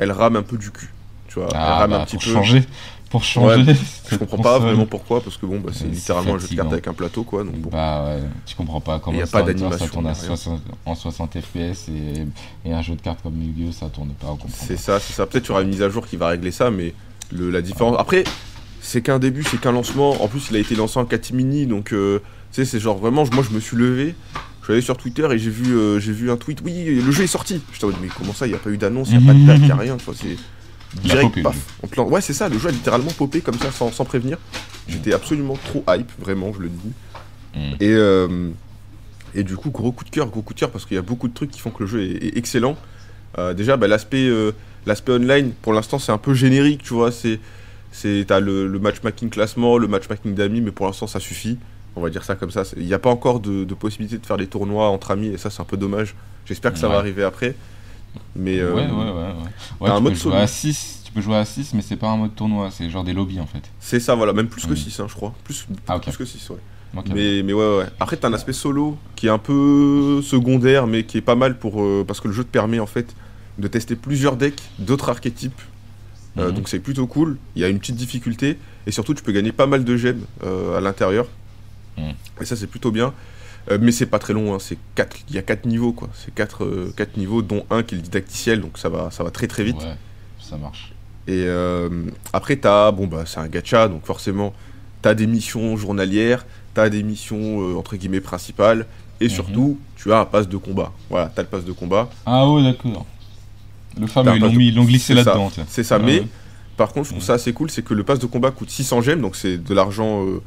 elle rame un peu du cul. Tu vois, elle Ah, rame bah, un petit pour peu. changer. Pour changer. Je comprends pas vraiment pourquoi parce que bon, bah, c'est littéralement un jeu de cartes avec un plateau quoi. Donc bon. Bah ouais, tu comprends pas comment Y a ça pas ça tourne à y a rien. 60 en 60 FPS et, et un jeu de cartes comme Yu-Gi-Oh ça tourne pas, C'est ça, c'est ça. Peut-être qu'il y aura une mise à jour qui va régler ça, mais le, la différence. Après, c'est qu'un début, c'est qu'un lancement. En plus, il a été lancé en catimini, donc euh, tu sais, c'est genre vraiment. Moi, je me suis levé, je suis allé sur Twitter et j'ai vu, euh, j'ai vu un tweet. Oui, le jeu est sorti. Mode, mais comment ça Il n'y a pas eu d'annonce, il n'y a pas de date, il n'y a rien. tu vois, C'est direct, paf. on te Ouais, c'est ça. Le jeu a littéralement popé comme ça, sans, sans prévenir. J'étais absolument trop hype, vraiment, je le dis. Mm. Et, euh, et du coup, gros coup de cœur, gros coup de cœur, parce qu'il y a beaucoup de trucs qui font que le jeu est, est excellent. Euh, déjà, bah, l'aspect euh, l'aspect online, pour l'instant, c'est un peu générique, tu vois. C'est c'est t'as le, le matchmaking classement, le matchmaking d'amis, mais pour l'instant, ça suffit. On va dire ça comme ça. Il n'y a pas encore de, de possibilité de faire des tournois entre amis, et ça, c'est un peu dommage. J'espère que ça va arriver après. Mais euh, Ouais, ouais, ouais. ouais. Un mode peux jouer solo. à 6, tu peux jouer à 6, mais c'est pas un mode tournoi, c'est genre des lobbies en fait. c'est ça, voilà, même plus que Mm. 6, je crois. Plus, Ah, ok. plus que 6, ouais. Mais, mais ouais, ouais. Après, t'as un aspect solo qui est un peu secondaire, mais qui est pas mal pour. euh, parce que le jeu te permet en fait de tester plusieurs decks d'autres archétypes. Euh, Mhm. Donc c'est plutôt cool. Il y a une petite difficulté. Et surtout, tu peux gagner pas mal de gemmes euh, à l'intérieur. Mhm. Et ça, c'est plutôt bien. Euh, mais c'est pas très long. hein. C'est quatre... Il y a 4 niveaux, quoi. C'est 4 quatre niveaux, dont un qui est le didacticiel. Donc ça va, ça va très très vite. Ouais, ça marche. Et euh, après, t'as, bon, bah, c'est un gacha, donc forcément, t'as des missions journalières, t'as des missions, euh, entre guillemets, principales, et Mhm. surtout, tu as un pass de combat. Voilà, t'as le pass de combat. Ah ouais, d'accord. Le fameux, ils l'ont de- glissé c'est ça, là-dedans. C'est ça, Ouais, mais ouais. par contre, je trouve Mhm. ça assez cool, c'est que le pass de combat coûte 600 gemmes, donc c'est de l'argent euh,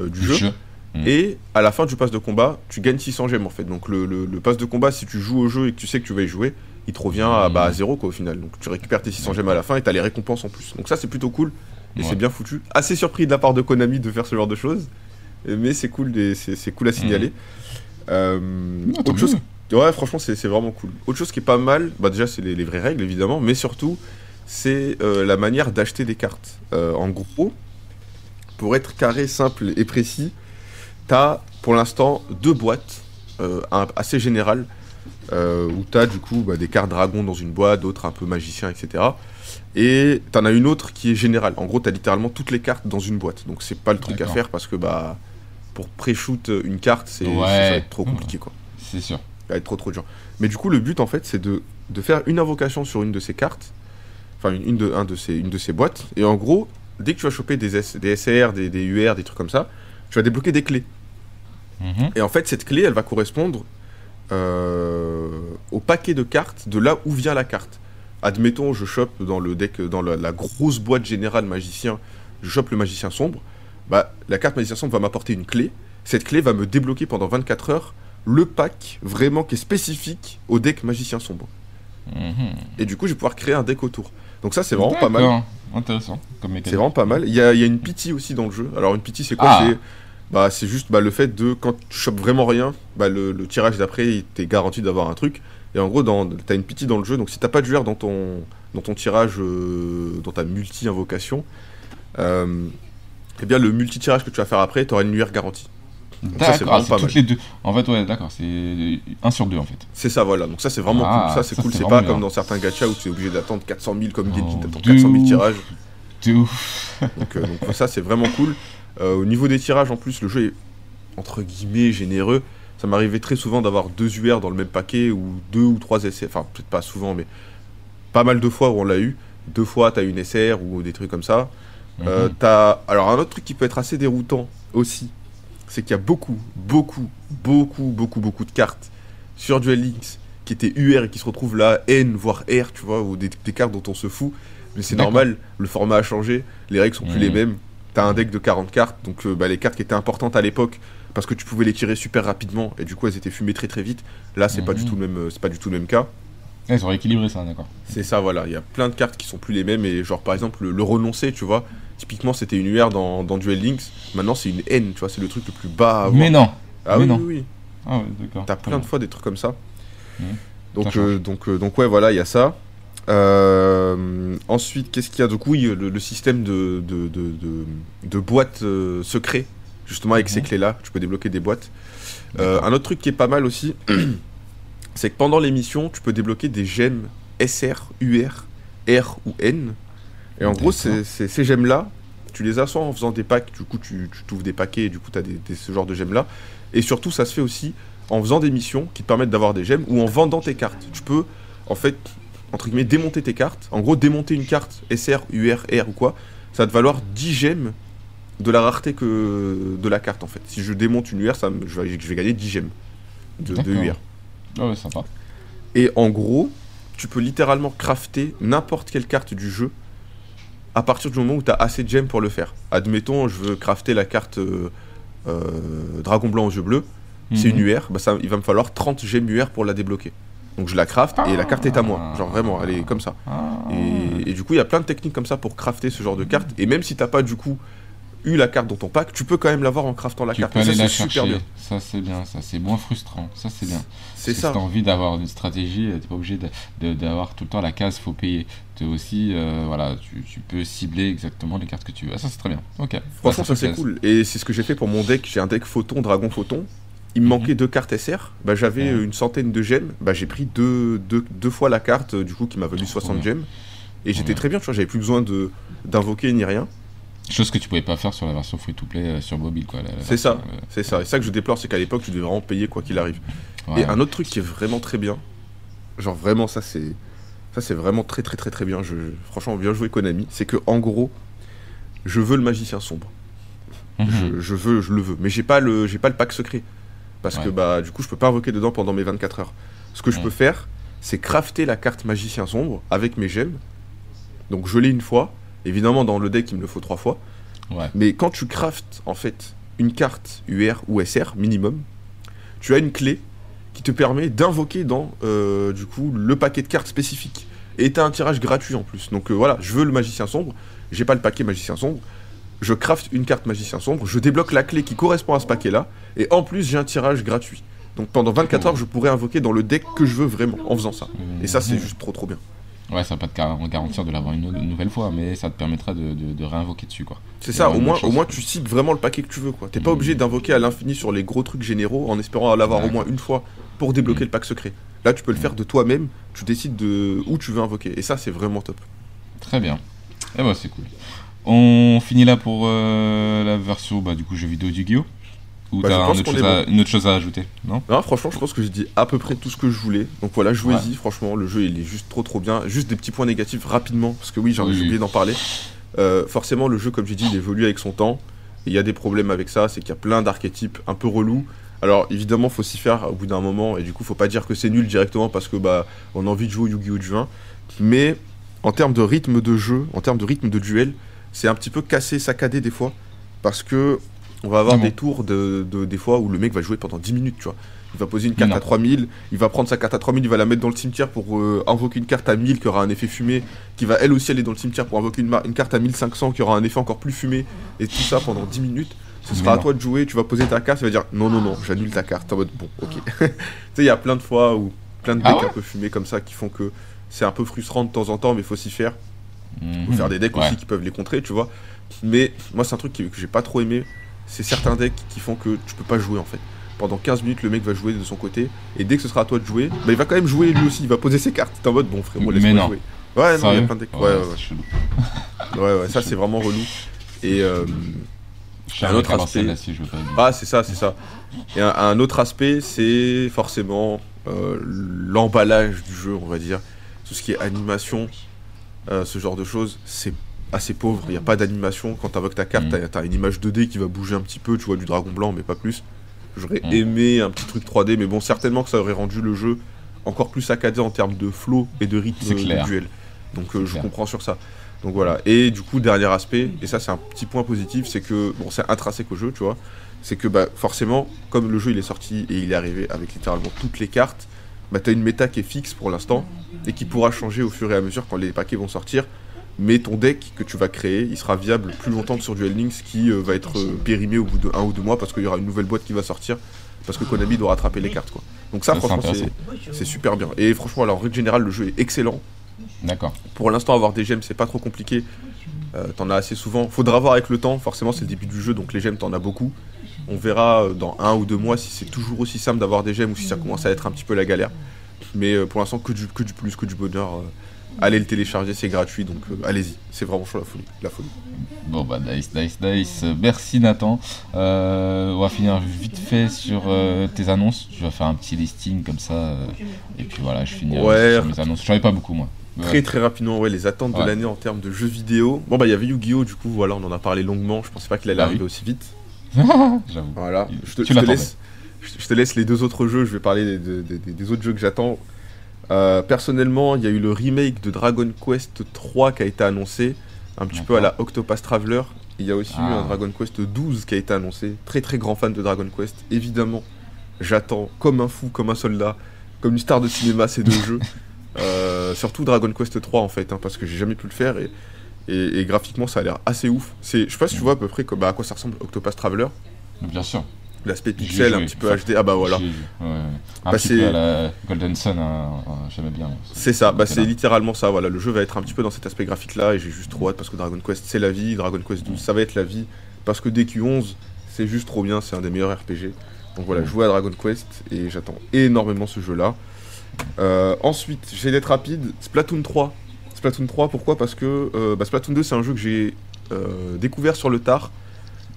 euh, du jeu. Jeu. Mhm. Et à la fin du pass de combat, tu gagnes 600 gemmes en fait. Donc le, le, le pass de combat, si tu joues au jeu et que tu sais que tu vas y jouer, il te revient à, bah, à zéro quoi au final. Donc tu récupères tes 600 gemmes à la fin et t'as les récompenses en plus. Donc ça c'est plutôt cool et Ouais. c'est bien foutu. Assez surpris de la part de Konami de faire ce genre de choses, euh, mais c'est cool, des- c'est c'est cool à signaler. Euh, Ah, tant autre chose, ouais franchement c'est c'est vraiment cool. Autre chose qui est pas mal, bah déjà c'est les, les vraies règles évidemment, mais surtout c'est euh, la manière d'acheter des cartes. Euh, en gros, pour être carré, simple et précis, t'as pour l'instant deux boîtes euh, assez générales euh, où t'as du coup bah, des cartes dragons dans une boîte, d'autres un peu magiciens, etc. Et t'en as une autre qui est générale. En gros, t'as littéralement toutes les cartes dans une boîte. Donc c'est pas le truc à faire parce que bah pour pré-shoot une carte, c'est Ouais. ça va être trop compliqué quoi. C'est sûr. Ça va être trop trop dur. Mais du coup, le but en fait, c'est de, de faire une invocation sur une de ces cartes, enfin une, une de, un de ces, une de ces boîtes. Et en gros, dès que tu vas choper des, S- des SR, des, des UR, des trucs comme ça, tu vas débloquer des clés. Mhm. Et en fait, cette clé, elle va correspondre euh, au paquet de cartes de là où vient la carte. Admettons, je chope dans le deck, dans la, la grosse boîte générale magicien, je chope le magicien sombre. Bah, la carte magicien sombre va m'apporter une clé. Cette clé va me débloquer pendant 24 heures le pack vraiment qui est spécifique au deck magicien sombre. Mhm. Et du coup, je vais pouvoir créer un deck autour. Donc ça, c'est vraiment pas mal. Intéressant. C'est vraiment pas mal. Il y a, il y a une pity aussi dans le jeu. Alors une pity c'est quoi? Ah. C'est bah, c'est juste bah, le fait de quand tu chopes vraiment rien, bah, le, le tirage d'après t'es garanti d'avoir un truc. Et en gros dans, t'as une pity dans le jeu. Donc si t'as pas de joueur dans ton, dans ton tirage, euh, dans ta multi-invocation, euh, eh bien le multi-tirage que tu vas faire après, t'auras une UR garantie. ça, c'est D'accord, ah, c'est toutes les deux. En fait, ouais, d'accord, c'est 1 sur 2 en fait. C'est ça voilà. Donc ça c'est vraiment Ah, cool. Ça c'est cool. c'est pas bien. comme dans certains gachas où tu es obligé d'attendre 400 000 comme Genji, Oh, t'attends de 400 000 ouf. tirages. De ouf. Donc, euh, donc ça c'est vraiment cool. Euh, au niveau des tirages en plus le jeu est entre guillemets généreux. Ça m'arrivait très souvent d'avoir deux UR dans le même paquet ou deux ou trois SR. Enfin peut-être pas souvent mais pas mal de fois où on l'a eu. Deux fois t'as une SR ou des trucs comme ça. Euh, Mhm. t'as- Alors un autre truc qui peut être assez déroutant aussi, c'est qu'il y a beaucoup, beaucoup, beaucoup, beaucoup, beaucoup de cartes sur Duel Links qui étaient UR et qui se retrouvent là N voire R, tu vois, ou des, des cartes dont on se fout. Mais c'est normal, le format a changé, les règles sont plus les mêmes. T'as un deck de 40 cartes, donc euh, bah, les cartes qui étaient importantes à l'époque, parce que tu pouvais les tirer super rapidement et du coup elles étaient fumées très très vite. Là c'est pas du Mhm. tout le même, euh, c'est pas du tout le même cas. Ils ont rééquilibré ça, d'accord. C'est ça, voilà. Il y a plein de cartes qui sont plus les mêmes. Et genre, par exemple, le, le renoncer, tu vois. Typiquement, c'était une UR dans, dans Duel Links. Maintenant, c'est une N, tu vois. C'est le truc le plus bas à avoir. Mais non ah mais oui, non. oui, oui. Ah ouais, d'accord. T'as plein de fois des trucs comme ça. Mhm. Donc, euh, donc, euh, donc, ouais, voilà, il y a ça. Euh, ensuite, qu'est-ce qu'il y a Donc, oui, le, le système de, de, de, de, de boîtes euh, secrets, justement, avec ces Mhm. clés-là, tu peux débloquer des boîtes. Euh, un autre truc qui est pas mal aussi, c'est que pendant l'émission, tu peux débloquer des gemmes SR, UR, R ou N. Et en gros, ces gemmes-là, tu les as soit en faisant des packs, du coup, tu, tu t'ouvres des paquets et du coup, tu as des, des- ce genre de gemmes-là. Et surtout, ça se fait aussi en faisant des missions qui te permettent d'avoir des gemmes ou en vendant tes cartes. Tu peux, en fait, entre guillemets, démonter tes cartes. En gros, démonter une carte SR, UR, R ou quoi, ça va te valoir 10 gemmes de la rareté que de la carte, en fait. Si je démonte une UR, ça me- je, vais, je vais gagner 10 gemmes de. UR. Ah ouais, sympa. Et en gros, tu peux littéralement crafter n'importe quelle carte du jeu à partir du moment où tu as assez de gemmes pour le faire. Admettons, je veux crafter la carte euh, euh, Dragon Blanc aux yeux bleus, c'est Mhm. une UR, bah ça, il va me falloir 30 gemmes UR pour la débloquer. Donc je la craft et la carte est à moi. Genre vraiment, elle est comme ça. Ah. Et, et du coup, il y a plein de techniques comme ça pour crafter ce genre de carte. Et même si t'as pas du coup eu la carte dans ton pack, tu peux quand même l'avoir en craftant la Tu carte. peux Et ça, aller la c'est super chercher. bien. Ça, c'est bien. Ça, c'est moins frustrant. Ça, c'est bien. C'est ça. Si t'as envie d'avoir une stratégie, t'es pas obligé d'avoir tout le temps la case faut payer. T'es aussi, euh, voilà, tu, tu peux cibler exactement les cartes que tu veux. Ah, ça, c'est très bien. Ok. Franchement, Ouais, ça fait c'est cool. Et c'est ce que j'ai fait pour mon deck. J'ai un deck Photon, Dragon Photon. Il me manquait deux cartes SR. Bah, j'avais euh, une centaine de gemmes. Bah, j'ai pris deux, deux, deux fois la carte, euh, du coup, qui m'a valu 60 bien. gemmes. Et j'étais très bien, tu vois. J'avais plus besoin de d'invoquer ni rien. Chose que tu pouvais pas faire sur la version free-to-play euh, sur mobile, quoi. C'est ça. euh, C'est ça. Et ça que je déplore, c'est qu'à l'époque, tu devais vraiment payer quoi qu'il arrive. ouais. Et un autre truc qui est vraiment très bien, genre vraiment ça c'est ça c'est vraiment très très très très bien. Je, je- franchement bien joué Konami, c'est que en gros, je veux le magicien sombre. Mhm. Je, je veux, je le veux, mais j'ai pas le j'ai pas le pack secret parce que bah du coup je peux pas invoquer dedans pendant mes 24 heures. Ce que je peux faire, c'est crafter la carte magicien sombre avec mes gemmes. Donc je l'ai une fois. Évidemment dans le deck il me le faut trois fois. Ouais. Mais quand tu craftes en fait une carte UR ou SR minimum, tu as une clé qui te permet d'invoquer dans euh, du coup le paquet de cartes spécifique. Et t'as un tirage gratuit en plus. Donc euh, voilà, je veux le magicien sombre, j'ai pas le paquet magicien sombre, je craft une carte magicien sombre, je débloque la clé qui correspond à ce paquet là, et en plus j'ai un tirage gratuit. Donc pendant 24 heures, je pourrais invoquer dans le deck que je veux vraiment en faisant ça. Et ça, c'est Mhm. juste trop trop bien. Ouais, ça va pas te gar- garantir de l'avoir une, une nouvelle fois, mais ça te permettra de, de, de réinvoquer dessus, quoi. C'est ça, au moins, chance. au moins tu cibles vraiment le paquet que tu veux quoi. T'es pas obligé d'invoquer à l'infini sur les gros trucs généraux en espérant l'avoir au moins une fois pour débloquer Mhm. le pack secret. Là tu peux le faire de toi-même, tu décides de où tu veux invoquer. Et ça c'est vraiment top. Très bien. Et bah c'est cool. On finit là pour euh, la version bah, du coup jeu vidéo du Guillaume Ou Bah, t'as un autre une autre chose à ajouter Non? Non, franchement, je pense que j'ai dit à peu près tout ce que je voulais. Donc voilà, jouez-y, franchement, le jeu il est juste trop trop bien. Juste des petits points négatifs rapidement, parce que oui, j'en ai Oui. oublié d'en parler. Euh, forcément, le jeu, comme j'ai dit, il évolue avec son temps. Et il y a des problèmes avec ça, c'est qu'il y a plein d'archétypes un peu relous. Alors évidemment, faut s'y faire au bout d'un moment, et du coup, faut pas dire que c'est nul directement parce que bah on a envie de jouer au Yu-Gi-Oh! de juin. Mais en termes de rythme de jeu, en termes de rythme de duel, c'est un petit peu cassé, saccadé des fois, parce que on va avoir Ah des tours de, de- des fois où le mec va jouer pendant 10 minutes, tu vois. Il va poser une carte Non. à 3000, il va prendre sa carte à 3000, il va la mettre dans le cimetière pour euh, invoquer une carte à 1000 qui aura un effet fumé, qui va elle aussi aller dans le cimetière pour invoquer une, carte à 1500 qui aura un effet encore plus fumé, et tout ça pendant 10 minutes. Ce sera à toi de jouer, tu vas poser ta carte, il va dire non, non, non, j'annule ta carte. En mode bon, ok. tu sais, il y a plein de fois où plein de Ah decks ouais un peu fumés comme ça qui font que c'est un peu frustrant de temps en temps, mais il faut s'y faire. Faut Mhm. faire des decks Ouais. aussi qui peuvent les contrer, tu vois. Mais moi, c'est un truc que j'ai pas trop aimé. C'est certains decks qui font que tu peux pas jouer en fait. Pendant 15 minutes, le mec va jouer de son côté. Et dès que ce sera à toi de jouer, bah, il va quand même jouer lui aussi. Il va poser ses cartes. T'es en mode bon frérot, laisse-moi jouer. Ouais, non, il y a plein de decks. Ouais, ouais, ouais. ouais, ouais, ça c'est vraiment relou. Et euh, Je Un autre aspect. je veux pas dire. ah, c'est ça, c'est ça. Et un, un autre aspect, c'est forcément euh, l'emballage du jeu, on va dire. Tout ce qui est animation, euh, ce genre de choses, c'est assez pauvre. Il n'y a pas d'animation. Quand tu invoques ta carte, Mm. t'as t'as une image 2D qui va bouger un petit peu. Tu vois du dragon blanc, mais pas plus. J'aurais Mm. aimé un petit truc 3D, mais bon, certainement que ça aurait rendu le jeu encore plus saccadé en termes de flow et de rythme clair. duel. Donc euh, je clair. comprends sur ça. Donc voilà. Et du coup, dernier aspect, et ça c'est un petit point positif, c'est que, bon, c'est intrinsèque au jeu, tu vois, c'est que bah, forcément, comme le jeu il est sorti et il est arrivé avec littéralement toutes les cartes, bah, t'as une méta qui est fixe pour l'instant et qui pourra changer au fur et à mesure quand les paquets vont sortir. Mais ton deck que tu vas créer, il sera viable plus longtemps que sur Duel Links qui euh, va être euh, périmé au bout de un ou deux mois parce qu'il y aura une nouvelle boîte qui va sortir parce que Konami doit rattraper les cartes quoi. Donc ça, franchement c'est super bien. Et franchement alors en règle générale le jeu est excellent. D'accord. Pour l'instant, avoir des gemmes, c'est pas trop compliqué. Euh, t'en as assez souvent. Faudra voir avec le temps. Forcément, c'est le début du jeu, donc les gemmes, t'en as beaucoup. On verra euh, dans un ou deux mois si c'est toujours aussi simple d'avoir des gemmes ou si ça commence à être un petit peu la galère. Mais euh, pour l'instant, que du, que du plus, que du bonheur. euh, allez le télécharger, c'est gratuit, donc euh, allez-y. C'est vraiment chaud la folie. La folie. Bon bah nice, nice, nice. Merci Nathan. Euh, on va finir vite fait sur euh, tes annonces. Je vais faire un petit listing comme ça. et puis voilà, je finis Ouais. sur mes annonces. J'en ai pas beaucoup moi. Ouais. Très très rapidement, ouais, les attentes de l'année en termes de jeux vidéo. Bon, bah, il y avait Yu-Gi-Oh! Du coup, voilà, on en a parlé longuement. Je pensais pas qu'il allait Ah arriver oui. aussi vite. J'avoue. Voilà, je te, Tu je te l'attendais. laisse, je, te laisse les deux autres jeux, je vais parler des, des- des- des autres jeux que j'attends. Euh, personnellement, il y a eu le remake de Dragon Quest 3 qui a été annoncé, un petit peu à la Octopath Traveler. Il y a aussi eu Ah. un Dragon Quest 12 qui a été annoncé. Très très grand fan de Dragon Quest, évidemment. J'attends comme un fou, comme un soldat, comme une star de cinéma ces deux jeux. Euh, surtout Dragon Quest 3 en fait, hein, parce que j'ai jamais pu le faire et, et- et graphiquement ça a l'air assez ouf. C'est, je sais pas si tu vois à peu près bah, à quoi ça ressemble Octopath Traveler. Bien sûr. L'aspect pixel, un petit peu HD. Ah bah voilà. Ouais. Un Bah, petit peu à la Golden Sun, hein, euh, j'aimais bien. C'est ça, bah C'est littéralement ça. Voilà, le jeu va être un petit peu dans cet aspect graphique là et j'ai juste trop hâte parce que Dragon Quest c'est la vie, Dragon Quest 12 ça va être la vie parce que DQ11 c'est juste trop bien, c'est un des meilleurs RPG. Donc voilà, jouer à Dragon Quest et j'attends énormément ce jeu là. ensuite, j'essaie d'être rapide. Splatoon 3. Splatoon 3, pourquoi? Parce que euh, bah, Splatoon 2 c'est un jeu que j'ai euh, découvert sur le tard.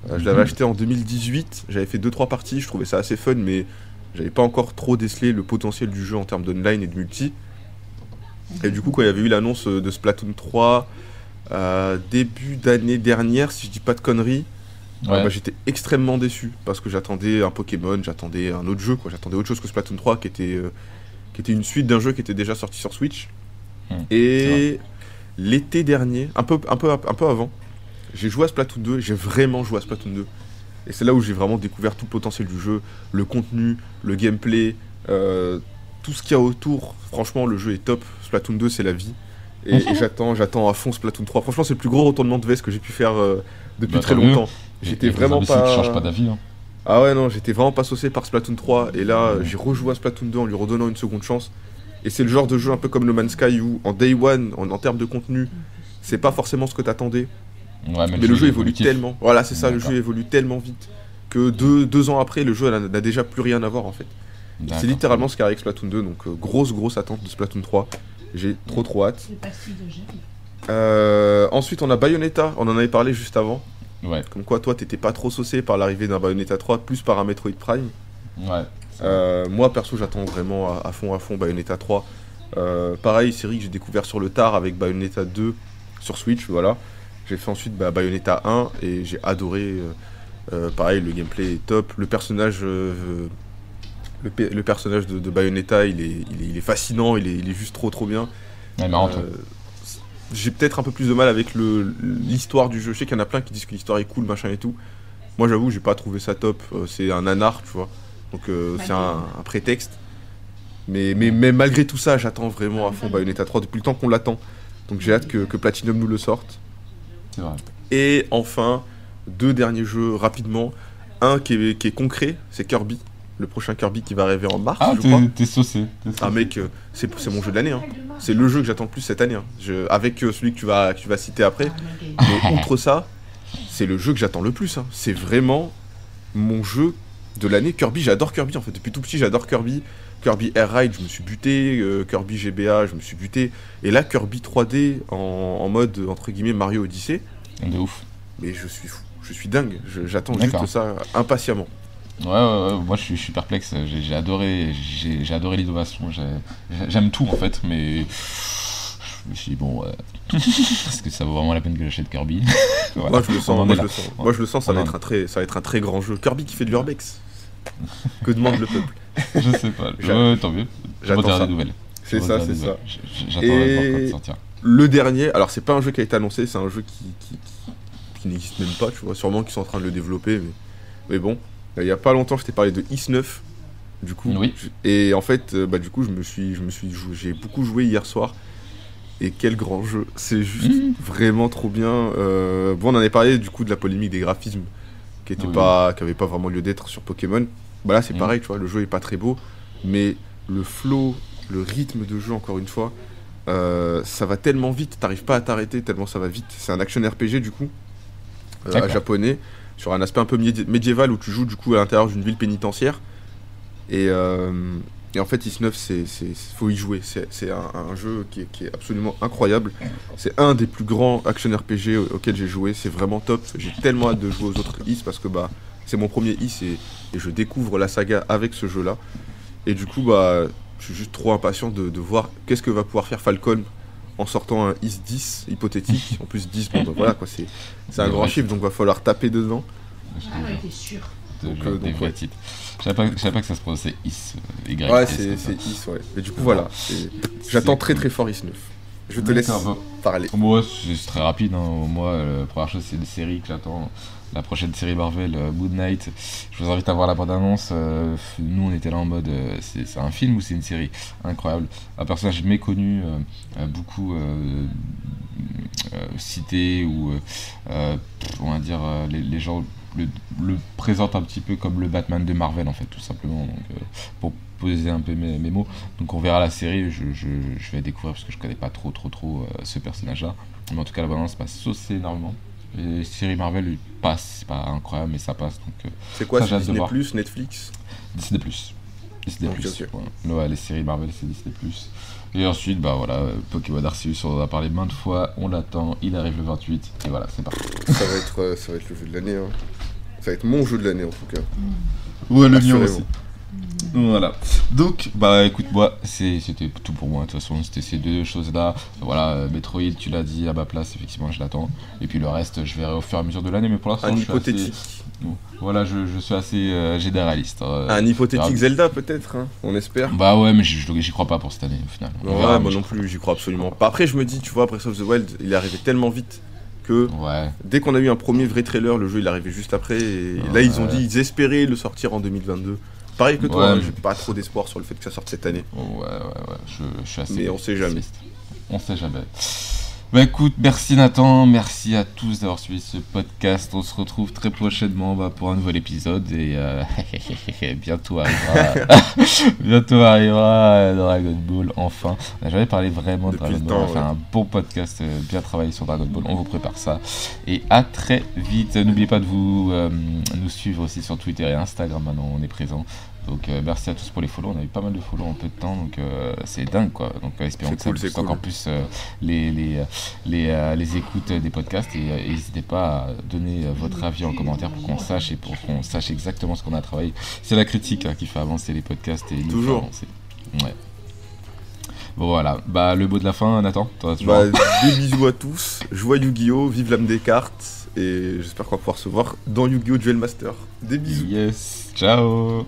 Euh, je l'avais Mhm. acheté en 2018, j'avais fait 2-3 parties, je trouvais ça assez fun, mais j'avais pas encore trop décelé le potentiel du jeu en termes d'online et de multi. Et du coup, quand il y avait eu l'annonce de Splatoon 3 euh, début d'année dernière, si je dis pas de conneries, Ouais. bah, j'étais extrêmement déçu parce que j'attendais un Pokémon, j'attendais un autre jeu, quoi. J'attendais autre chose que Splatoon 3 qui était, euh, qui était une suite d'un jeu qui était déjà sorti sur Switch. Hmm, Et l'été dernier, un peu, un, peu, un peu avant, j'ai joué à Splatoon 2, j'ai vraiment joué à Splatoon 2. Et c'est là où j'ai vraiment découvert tout le potentiel du jeu, le contenu, le gameplay, euh, tout ce qu'il y a autour. Franchement, le jeu est top. Splatoon 2, c'est la vie. Et, et j'attends, j'attends à fond Splatoon 3. Franchement, c'est le plus gros retournement de veste que j'ai pu faire euh, depuis Bah, très longtemps. J'étais vraiment pas. changent pas d'avis. hein. Ah ouais, non, j'étais vraiment pas saucé par Splatoon 3. Et là, j'ai rejoué à Splatoon 2 en lui redonnant une seconde chance. Et c'est le genre de jeu un peu comme No Man's Sky où, en day one, en, en termes de contenu, c'est pas forcément ce que t'attendais. Ouais, Mais le jeu évolue évolutif. tellement. Voilà, c'est ça, le jeu évolue tellement vite que deux, deux ans après, le jeu n'a déjà plus rien à voir en fait. C'est littéralement ce qu'il y a avec Splatoon 2, donc euh, grosse grosse attente de Splatoon 3. J'ai trop trop hâte. Euh, ensuite, on a Bayonetta, on en avait parlé juste avant. Ouais, Comme quoi, toi, t'étais pas trop saucé par l'arrivée d'un Bayonetta 3, plus par un Metroid Prime. ouais. Euh, moi, perso, j'attends vraiment à, à fond, à fond Bayonetta 3. Euh, pareil, série que j'ai découvert sur le tard avec Bayonetta 2 sur Switch, voilà. J'ai fait ensuite bah, Bayonetta 1 et j'ai adoré. euh, pareil, le gameplay est top. Le personnage, le, pe- le personnage de, de Bayonetta, il est, il est, il est fascinant, il est, il est juste trop trop bien. Ouais, j'ai peut-être un peu plus de mal avec l'histoire du jeu. Je sais qu'il y en a plein qui disent que l'histoire est cool, machin et tout. Moi, j'avoue, j'ai pas trouvé ça top. C'est un nanar, tu vois. Donc, euh, c'est un, un prétexte. Mais, mais, mais malgré tout ça, j'attends vraiment à fond Bayonetta 3 depuis le temps qu'on l'attend. Donc, j'ai hâte que, que Platinum nous le sorte. C'est vrai. Et enfin, deux derniers jeux rapidement. Un qui est, qui est concret, c'est Kirby. Le prochain Kirby qui va arriver en mars, Ah, t'es saucé. Ah mec, euh, c'est c'est mon jeu de l'année. Hein. C'est le jeu que j'attends le plus cette année. hein. Je- avec euh, celui que tu vas, que tu vas citer après. Mais outre ça, c'est le jeu que j'attends le plus. hein. C'est vraiment mon jeu de l'année. Kirby, j'adore Kirby en fait. Depuis tout petit, j'adore Kirby. Kirby Air Ride, je me suis buté. euh, Kirby GBA, je me suis buté. Et là, Kirby 3D en, en mode entre guillemets Mario Odyssey. De ouf. Mais je suis fou. Je suis dingue. J'attends juste ça impatiemment. Ouais, ouais, ouais, moi je suis, je suis perplexe. J'ai adoré, j'ai j'ai adoré l'innovation. j'ai- j'ai- J'aime tout en fait, mais je me suis dit, bon, ouais. est-ce que ça vaut vraiment la peine que j'achète Kirby Voilà. Moi, je le sens. en Moi, je le sens. Moi, je le sens. Ça va être un très, ça va être un très grand jeu. Kirby qui fait de l'urbex. Que demande le peuple Je sais pas. Tant mieux. J'attends des nouvelles. C'est ça, c'est ça. nouvelles. J- j- J'attendrai de voir quand Et- sortira. Le dernier, alors c'est pas un jeu qui a été annoncé, c'est un jeu qui, qui, qui- qui n'existe même pas, tu vois, sûrement qu'ils sont en train de le développer, mais, mais bon, il y a pas longtemps je t'ai parlé de Is 9, du coup, Oui. et en fait, euh, bah du coup je me suis, je me suis j'ai beaucoup joué hier soir, et quel grand jeu, c'est juste Mhm. vraiment trop bien. Euh, bon, on en avait parlé du coup de la polémique des graphismes, qui était Oui. pas, qui avait pas vraiment lieu d'être sur Pokémon. Bah là c'est Mhm. pareil, tu vois, le jeu est pas très beau, mais le flow, le rythme de jeu encore une fois. Euh, ça va tellement vite, t'arrives pas à t'arrêter tellement ça va vite. C'est un action RPG du coup, euh, japonais, sur un aspect un peu médi- médiéval où tu joues du coup à l'intérieur d'une ville pénitentiaire. Et, euh, et en fait, Is9, c'est, c'est, faut y jouer. C'est, c'est un, un jeu qui est, qui est absolument incroyable. C'est un des plus grands action RPG au- auxquels j'ai joué. C'est vraiment top. J'ai tellement hâte de jouer aux autres Is parce que bah, c'est mon premier Is et, et je découvre la saga avec ce jeu-là. Et du coup, bah, je suis juste trop impatient de, de voir qu'est-ce que va pouvoir faire Falcon en sortant un Is 10 hypothétique. En plus, 10, bon, bah, voilà quoi, c'est, c'est un grand chiffre donc va falloir taper dedans. Ah ouais, t'es sûr. Donc, euh, donc, ouais. titres. Je savais pas, je savais pas que ça se prononçait Is. euh, Y, Ouais, c'est, Is, ouais. Mais du coup, voilà. J'attends très très fort Is 9. Je te laisse parler. Moi, c'est très rapide. hein. Moi, euh, la première chose, c'est une série que j'attends. La prochaine série Marvel, euh, Moon Knight. Je vous invite à voir la bande-annonce. euh, nous, on était là en mode euh, c'est un film ou c'est une série? Incroyable. Un personnage méconnu, euh, euh, beaucoup euh, euh, cité, ou euh, euh, on va dire, euh, les, les gens le, le présentent un petit peu comme le Batman de Marvel, en fait, tout simplement. Donc, euh, pour poser un peu mes, mes mots. Donc on verra la série, je, je, je vais découvrir parce que je connais pas trop trop trop euh, ce personnage-là. Mais en tout cas la balance passe saucé énormément. Les séries Marvel passent, c'est pas incroyable mais ça passe donc euh, C'est quoi Ça, Disney. Plus, Netflix? Disney+. Disney+. Ok, ok. Ouais. Ouais, les séries Marvel c'est Disney+. Et ensuite bah voilà, Pokémon Arceus on en a parlé maintes fois, on l'attend, il arrive le 28 et voilà c'est parti. ça, va être, ça va être le jeu de l'année. hein. Ça va être mon jeu de l'année en tout cas. Ouais, le mien aussi. Voilà. Donc, bah écoute, moi, c'était tout pour moi. De toute façon, c'était ces deux choses-là. Voilà, euh, Metroid, tu l'as dit à ma place, effectivement, je l'attends. Et puis le reste, je verrai au fur et à mesure de l'année. Mais pour l'instant, Un je suis hypothétique. assez- Bon, Voilà, je, je suis assez euh, généraliste. euh. Un hypothétique. Zelda peut-être, hein, on espère. Bah ouais, mais j'y crois pas pour cette année, au final. On Ouais, verra, moi non plus, j'y crois absolument pas. Après, je me dis, tu vois, Breath of the Wild, il est arrivé tellement vite que Ouais. dès qu'on a eu un premier vrai trailer, le jeu il est arrivé juste après. Et là, ils ont dit, ils espéraient le sortir en 2022. Pareil que toi, Ouais, hein, j'ai pas trop d'espoir sur le fait que ça sorte cette année. Ouais, ouais, ouais. Je, je suis assez. Mais on sait jamais. On sait jamais. Bah écoute, merci Nathan, merci à tous d'avoir suivi ce podcast. On se retrouve très prochainement bah, pour un nouvel épisode et euh, bientôt arrivera, bientôt arrivera euh, Dragon Ball. Enfin, on n'a jamais parlé vraiment de Depuis Dragon Ball. On va faire un bon podcast, euh, bien travaillé sur Dragon Ball. On vous prépare ça et à très vite. N'oubliez pas de vous euh, nous suivre aussi sur Twitter et Instagram. Maintenant, on est présent. Donc euh, merci à tous pour les follow. On a eu pas mal de follow en peu de temps, donc euh, c'est dingue quoi. Donc euh, espérons que ça cool, booste cool. encore plus les, les, les, les écoutes des podcasts et n'hésitez pas à donner votre avis en commentaire pour qu'on sache et pour qu'on sache exactement ce qu'on a travaillé. C'est la critique hein, qui fait avancer les podcasts et nous fait Toujours. avancer. Ouais. Bon voilà, bah le mot de la fin, Nathan, toi tu Bah, des bisous à tous, joie Yu-Gi-Oh, vive l'âme des cartes, et j'espère qu'on va pouvoir se voir dans Yu-Gi-Oh Duel Master. Des bisous. Yes, ciao